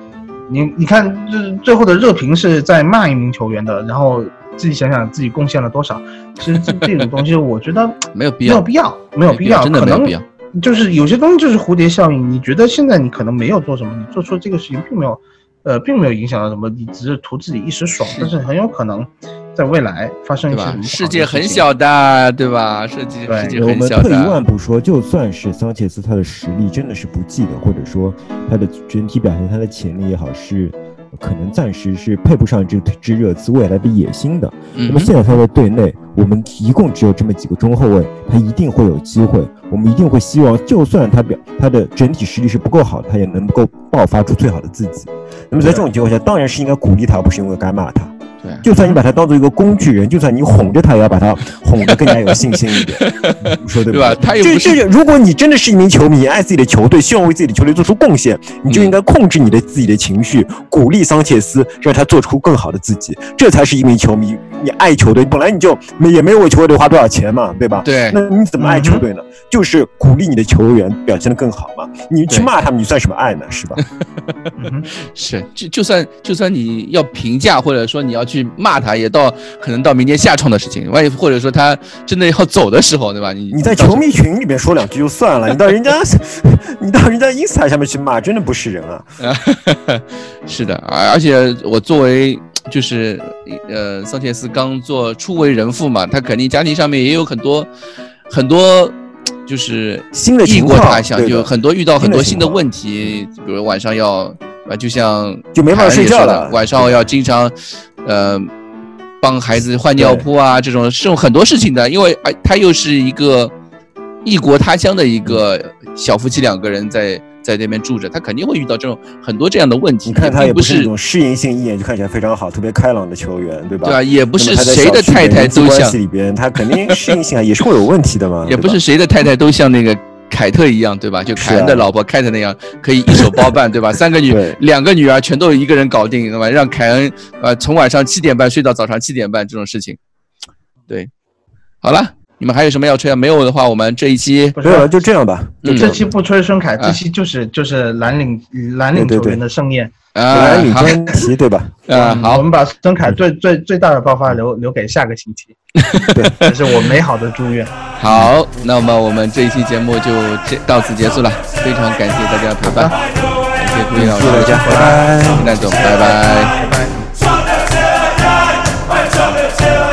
Speaker 2: 你你看这最后的热评是在骂一名球员的，然后自己想想自己贡献了多少，其实这这种东西我觉得
Speaker 4: 没有必要，
Speaker 2: 没有必要，没有必要，
Speaker 4: 真的
Speaker 2: 可能
Speaker 4: 没有必要。
Speaker 2: 就是有些东西就是蝴蝶效应，你觉得现在你可能没有做什么，你做出这个事情并没有，呃，并没有影响到什么，你只是图自己一时爽，但是很有可能在未来发生一
Speaker 4: 对吧
Speaker 2: 些什么？
Speaker 4: 世界很，小的，对吧？世界很小
Speaker 1: 们退一万，步说，就算是桑切斯他的实力真的是不济的，或者说他的整体表现、他的潜力也好，是可能暂时是配不上这支热刺未来的野心的。那么现在他在队内，我们一共只有这么几个中后卫，他一定会有机会。我们一定会希望，就算他表他的整体实力是不够好，他也能够爆发出最好的自己。那么在这种情况下，当然是应该鼓励他，而不是因为该骂他。
Speaker 4: 对，
Speaker 1: 就算你把他当做一个工具人，就算你哄着他，也要把他哄得更加有信心一点，你 说对
Speaker 4: 吧？
Speaker 1: 这这，如果你真的是一名球迷，爱自己的球队，希望为自己的球队做出贡献，你就应该控制你的自己的情绪，鼓励桑切斯，让他做出更好的自己，这才是一名球迷。你爱球队，本来你就没也没有为球队花多少钱嘛，对吧？
Speaker 4: 对
Speaker 1: 那你怎么爱球队呢？就是鼓励你的球员表现得更好嘛。你去骂他们，你算什么爱呢？是吧？
Speaker 4: 是，就就算就算你要评价，或者说你要去骂他，也到可能到明年夏窗的事情，万一或者说他真的要走的时候，对吧？你
Speaker 1: 你在球迷群里面说两句就算了，你到人家，你到人家 ins 上面去骂，真的不是人啊！
Speaker 4: 是的，而而且我作为就是呃桑切斯刚做初为人父嘛，他肯定家庭上面也有很多很多就是异
Speaker 1: 新的情况
Speaker 4: 国他乡，就很多遇到很多新的问题，比如晚上要啊，就像
Speaker 1: 就没办法睡觉了
Speaker 4: 晚上要经常呃帮孩子换尿布啊，这种这种很多事情的，因为哎他又是一个异国他乡的一个小夫妻两个人在在那边住着，他肯定会遇到这种很多这样的问题。
Speaker 1: 你看他也
Speaker 4: 不
Speaker 1: 是那种适应性一眼就看起来非常好、特别开朗的球员，对吧？
Speaker 4: 对啊？也不
Speaker 1: 不
Speaker 4: 是谁的太太都像
Speaker 1: 关系，里边，他肯定适应性啊也是会有问题的嘛。
Speaker 4: 也不是谁的太太都像那个凯特一样，对吧？就凯恩的老婆凯特那样，可以一手包办，对吧？三个女，两个女儿全都一个人搞定，对吧？让凯恩呃从晚上七点半睡到早上七点半这种事情，对，好了，你们还有什么要吹啊？没有的话，我们这一期
Speaker 1: 没有了，就这样吧。这
Speaker 2: 期不吹孙凯，这期就是就是蓝领蓝领球员的盛宴
Speaker 4: 啊！
Speaker 1: 蓝领传奇对吧？
Speaker 4: 啊，好，
Speaker 2: 我们把孙凯最最最大的爆发留留给下个星期，这是我美好的祝愿。
Speaker 4: 好，那么我们这一期节目就到此结束了，非常感谢大家的陪伴，感谢顾云老师，
Speaker 1: 大家拜拜，
Speaker 4: 林总拜拜拜拜。